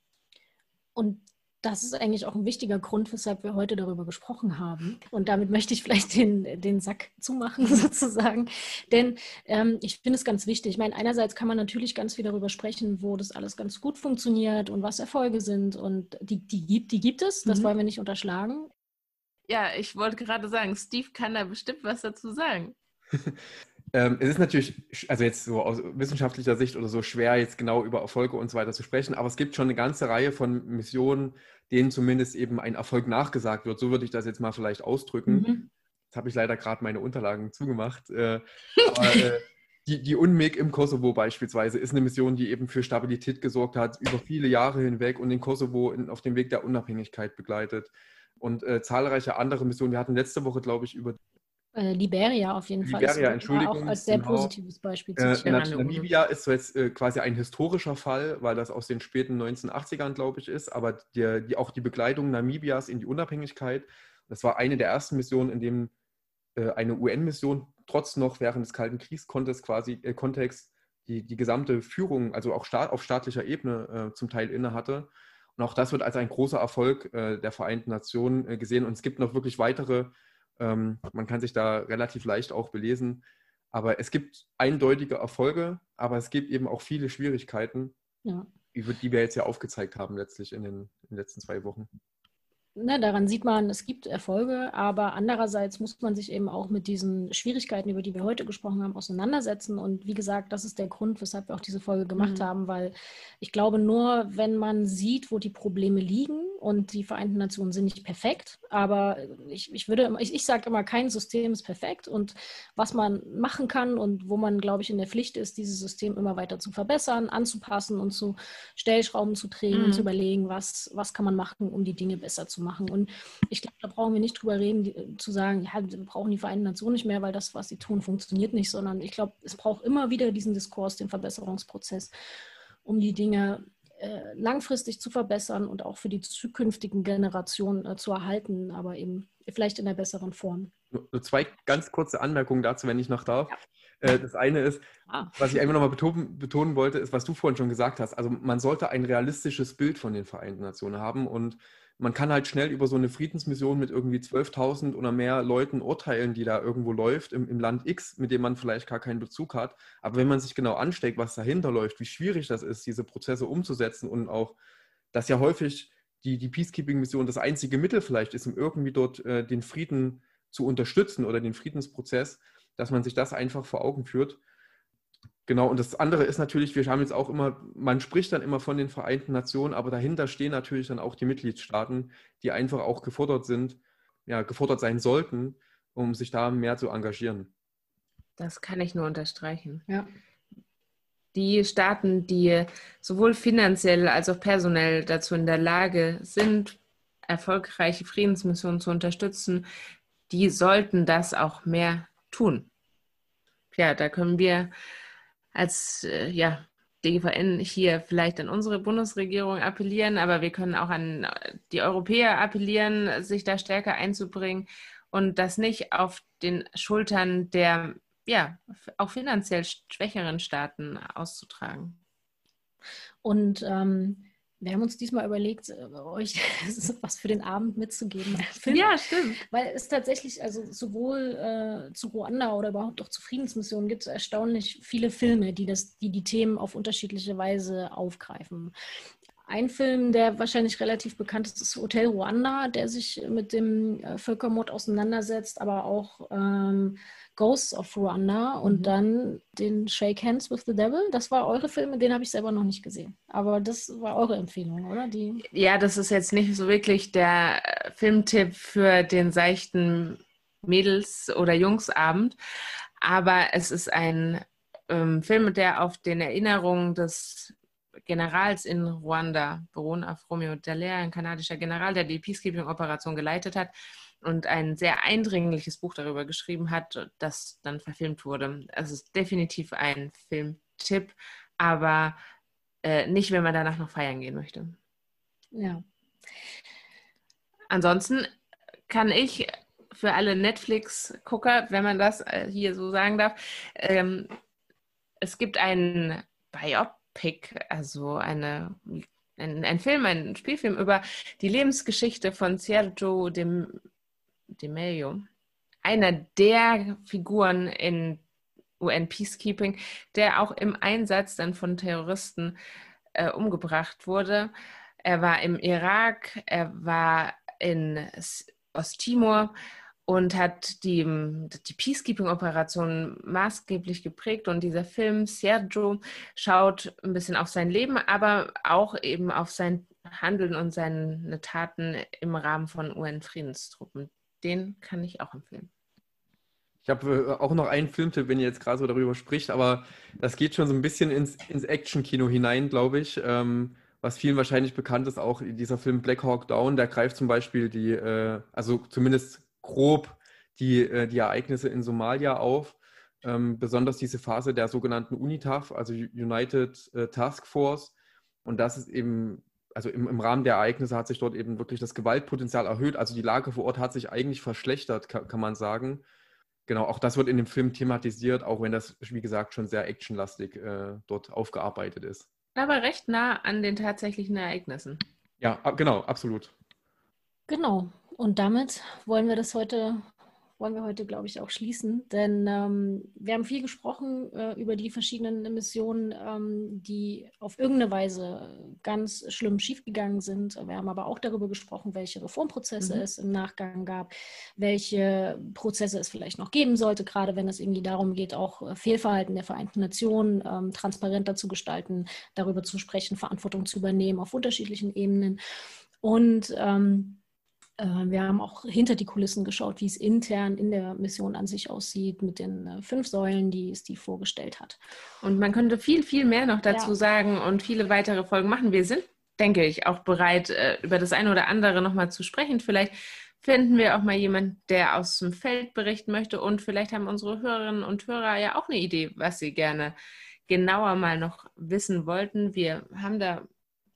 Und das ist eigentlich auch ein wichtiger Grund, weshalb wir heute darüber gesprochen haben. Und damit möchte ich vielleicht den, den Sack zumachen, sozusagen. Denn ähm, ich finde es ganz wichtig. Ich meine, einerseits kann man natürlich ganz viel darüber sprechen, wo das alles ganz gut funktioniert und was Erfolge sind. Und die, die, gibt, die gibt es, das mhm. wollen wir nicht unterschlagen. Ja, ich wollte gerade sagen, Steve kann da bestimmt was dazu sagen. ähm, es ist natürlich, also jetzt so aus wissenschaftlicher Sicht oder so schwer, jetzt genau über Erfolge und so weiter zu sprechen, aber es gibt schon eine ganze Reihe von Missionen, denen zumindest eben ein Erfolg nachgesagt wird. So würde ich das jetzt mal vielleicht ausdrücken. Mhm. Jetzt habe ich leider gerade meine Unterlagen zugemacht. Äh, aber äh, die, die UNMIG im Kosovo beispielsweise ist eine Mission, die eben für Stabilität gesorgt hat, über viele Jahre hinweg und den Kosovo in, auf dem Weg der Unabhängigkeit begleitet und äh, zahlreiche andere Missionen. Wir hatten letzte Woche, glaube ich, über äh, Liberia auf jeden Liberia, Fall. Liberia, Entschuldigung. Auch als sehr genau. positives Beispiel zu äh, Namibia ist so jetzt äh, quasi ein historischer Fall, weil das aus den späten 1980ern, glaube ich, ist. Aber die, die, auch die Begleitung Namibias in die Unabhängigkeit, das war eine der ersten Missionen, in dem äh, eine UN-Mission trotz noch während des Kalten Kriegs quasi äh, Kontext die, die gesamte Führung, also auch staat, auf staatlicher Ebene äh, zum Teil inne hatte. Und auch das wird als ein großer Erfolg äh, der Vereinten Nationen äh, gesehen. Und es gibt noch wirklich weitere, ähm, man kann sich da relativ leicht auch belesen. Aber es gibt eindeutige Erfolge, aber es gibt eben auch viele Schwierigkeiten, ja. die wir jetzt ja aufgezeigt haben letztlich in den, in den letzten zwei Wochen ne, daran sieht man, es gibt Erfolge, aber andererseits muss man sich eben auch mit diesen Schwierigkeiten, über die wir heute gesprochen haben, auseinandersetzen. Und wie gesagt, das ist der Grund, weshalb wir auch diese Folge gemacht mhm. haben, weil ich glaube, nur wenn man sieht, wo die Probleme liegen und die Vereinten Nationen sind nicht perfekt, aber ich, ich würde, ich, ich sage immer, kein System ist perfekt und was man machen kann und wo man, glaube ich, in der Pflicht ist, dieses System immer weiter zu verbessern, anzupassen und zu Stellschrauben zu drehen mhm. und zu überlegen, was, was kann man machen, um die Dinge besser zu machen machen. Und ich glaube, da brauchen wir nicht drüber reden, die, zu sagen, ja, wir brauchen die Vereinten Nationen nicht mehr, weil das, was sie tun, funktioniert nicht, sondern ich glaube, es braucht immer wieder diesen Diskurs, den Verbesserungsprozess, um die Dinge äh, langfristig zu verbessern und auch für die zukünftigen Generationen äh, zu erhalten, aber eben vielleicht in einer besseren Form. Nur zwei ganz kurze Anmerkungen dazu, wenn ich noch darf. Ja. Äh, das eine ist, ah. was ich einfach nochmal betonen, betonen wollte, ist, was du vorhin schon gesagt hast. Also man sollte ein realistisches Bild von den Vereinten Nationen haben und man kann halt schnell über so eine Friedensmission mit irgendwie 12.000 oder mehr Leuten urteilen, die da irgendwo läuft im, im, Land X, mit dem man vielleicht gar keinen Bezug hat. Aber wenn man sich genau ansteckt, was dahinter läuft, wie schwierig das ist, diese Prozesse umzusetzen und auch, dass ja häufig die, die Peacekeeping-Mission das einzige Mittel vielleicht ist, um irgendwie dort äh, den Frieden zu unterstützen oder den Friedensprozess, dass man sich das einfach vor Augen führt. Genau, und das andere ist natürlich, wir haben jetzt auch immer, man spricht dann immer von den Vereinten Nationen, aber dahinter stehen natürlich dann auch die Mitgliedstaaten, die einfach auch gefordert sind, ja, gefordert sein sollten, um sich da mehr zu engagieren. Das kann ich nur unterstreichen. Ja. Die Staaten, die sowohl finanziell als auch personell dazu in der Lage sind, erfolgreiche Friedensmissionen zu unterstützen, die sollten das auch mehr tun. Ja, da können wir als äh, ja, DGVN hier vielleicht an unsere Bundesregierung appellieren, aber wir können auch an die Europäer appellieren, sich da stärker einzubringen und das nicht auf den Schultern der ja auch finanziell schwächeren Staaten auszutragen. Und ähm, Wir haben uns diesmal überlegt, äh, euch was für den Abend mitzugeben. Ja, stimmt. Weil es tatsächlich, also sowohl äh, zu Ruanda oder überhaupt auch zu Friedensmissionen gibt es erstaunlich viele Filme, die, das, die die Themen auf unterschiedliche Weise aufgreifen. Ein Film, der wahrscheinlich relativ bekannt ist, ist Hotel Ruanda, der sich mit dem äh, Völkermord auseinandersetzt, aber auch ähm, Ghosts of Rwanda und mhm. dann den Shake Hands with the Devil. Das war eure Filme, den habe ich selber noch nicht gesehen. Aber das war eure Empfehlung, oder? Die ja, das ist jetzt nicht so wirklich der äh, Filmtipp für den seichten Mädels- oder Jungsabend, aber es ist ein ähm, Film, der auf den Erinnerungen des Generals in Ruanda beruhen, auf Romeo Dallaire, ein kanadischer General, der die Peacekeeping-Operation geleitet hat und ein sehr eindringliches Buch darüber geschrieben hat, das dann verfilmt wurde. Es ist definitiv ein Filmtipp, aber äh, nicht, wenn man danach noch feiern gehen möchte. Ja. Ansonsten kann ich für alle Netflix-Gucker, wenn man das äh, hier so sagen darf, ähm, es gibt einen Biopic, also eine ein, ein, Film, ein Spielfilm über die Lebensgeschichte von Sergio de De Mello, einer der Figuren in UN Peacekeeping, der auch im Einsatz dann von Terroristen äh, umgebracht wurde. Er war im Irak, er war in Osttimor und hat die, die Peacekeeping-Operation maßgeblich geprägt. Und dieser Film, Sergio, schaut ein bisschen auf sein Leben, aber auch eben auf sein Handeln und seine Taten im Rahmen von UN-Friedenstruppen den kann ich auch empfehlen. Ich habe äh, auch noch einen Filmtipp, wenn ihr jetzt gerade so darüber spricht, aber das geht schon so ein bisschen ins, ins Action-Kino hinein, glaube ich. Ähm, was vielen wahrscheinlich bekannt ist, auch dieser Film Black Hawk Down, der greift zum Beispiel die, äh, also zumindest grob die, äh, die Ereignisse in Somalia auf. Ähm, besonders diese Phase der sogenannten UNITAF, also United äh, Task Force. Und das ist eben also im, im, Rahmen der Ereignisse hat sich dort eben wirklich das Gewaltpotenzial erhöht. Also die Lage vor Ort hat sich eigentlich verschlechtert, kann, kann man sagen. Genau, auch das wird in dem Film thematisiert, auch wenn das, wie gesagt, schon sehr actionlastig äh, dort aufgearbeitet ist. Aber recht nah an den tatsächlichen Ereignissen. Ja, genau, absolut. Genau. Und damit wollen wir das heute wollen wir heute, glaube ich, auch schließen. Denn ähm, wir haben viel gesprochen äh, über die verschiedenen Emissionen, ähm, die auf irgendeine Weise ganz schlimm schiefgegangen sind. Wir haben aber auch darüber gesprochen, welche Reformprozesse mhm. es im Nachgang gab, welche Prozesse es vielleicht noch geben sollte, gerade wenn es irgendwie darum geht, auch äh, Fehlverhalten der Vereinten Nationen ähm, transparenter zu gestalten, darüber zu sprechen, Verantwortung zu übernehmen auf unterschiedlichen Ebenen. Und ähm, äh, wir haben auch hinter die Kulissen geschaut, wie es intern in der Mission an sich aussieht, mit den äh, fünf Säulen, die Steve vorgestellt hat. Und man könnte viel, viel mehr noch dazu ja. sagen und viele weitere Folgen machen. Wir sind, denke ich, auch bereit, äh, über das eine oder andere nochmal zu sprechen. Vielleicht finden wir auch mal jemanden, der aus dem Feld berichten möchte. Und vielleicht haben unsere Hörerinnen und Hörer ja auch eine Idee, was sie gerne genauer mal noch wissen wollten. Wir haben da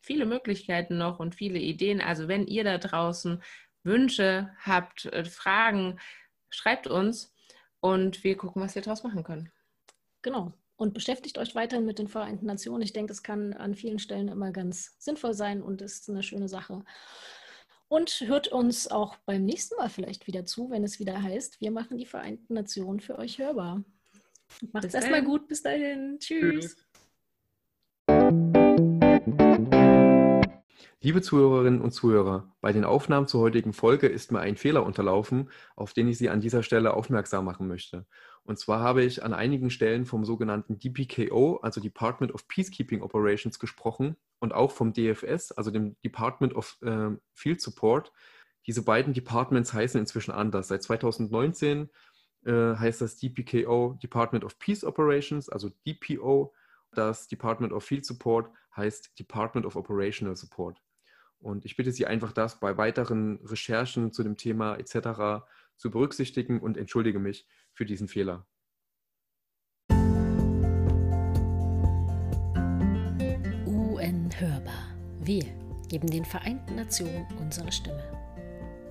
viele Möglichkeiten noch und viele Ideen. Also wenn ihr da draußen Wünsche habt, äh, Fragen, schreibt uns und wir gucken, was wir daraus machen können. Genau. Und beschäftigt euch weiterhin mit den Vereinten Nationen. Ich denke, es kann an vielen Stellen immer ganz sinnvoll sein und ist eine schöne Sache. Und hört uns auch beim nächsten Mal vielleicht wieder zu, wenn es wieder heißt, wir machen die Vereinten Nationen für euch hörbar. Macht es erstmal gut. Bis dahin. Tschüss. Tschüss. Liebe Zuhörerinnen und Zuhörer, bei den Aufnahmen zur heutigen Folge ist mir ein Fehler unterlaufen, auf den ich Sie an dieser Stelle aufmerksam machen möchte. Und zwar habe ich an einigen Stellen vom sogenannten DPKO, also Department of Peacekeeping Operations, gesprochen und auch vom DFS, also dem Department of äh, Field Support. Diese beiden Departments heißen inzwischen anders. Seit 2019 äh, heißt das DPKO Department of Peace Operations, also DPO. Das Department of Field Support heißt Department of Operational Support. Und ich bitte Sie einfach, das bei weiteren Recherchen zu dem Thema etc. zu berücksichtigen und entschuldige mich für diesen Fehler. UN Hörbar. Wir geben den Vereinten Nationen unsere Stimme.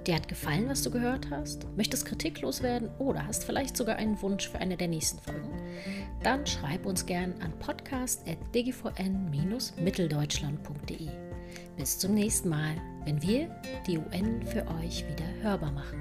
Dir hat gefallen, was du gehört hast? Möchtest kritiklos werden oder hast vielleicht sogar einen Wunsch für eine der nächsten Folgen? Dann schreib uns gern an podcast.dgvn-mitteldeutschland.de. Bis zum nächsten Mal, wenn wir die UN für euch wieder hörbar machen.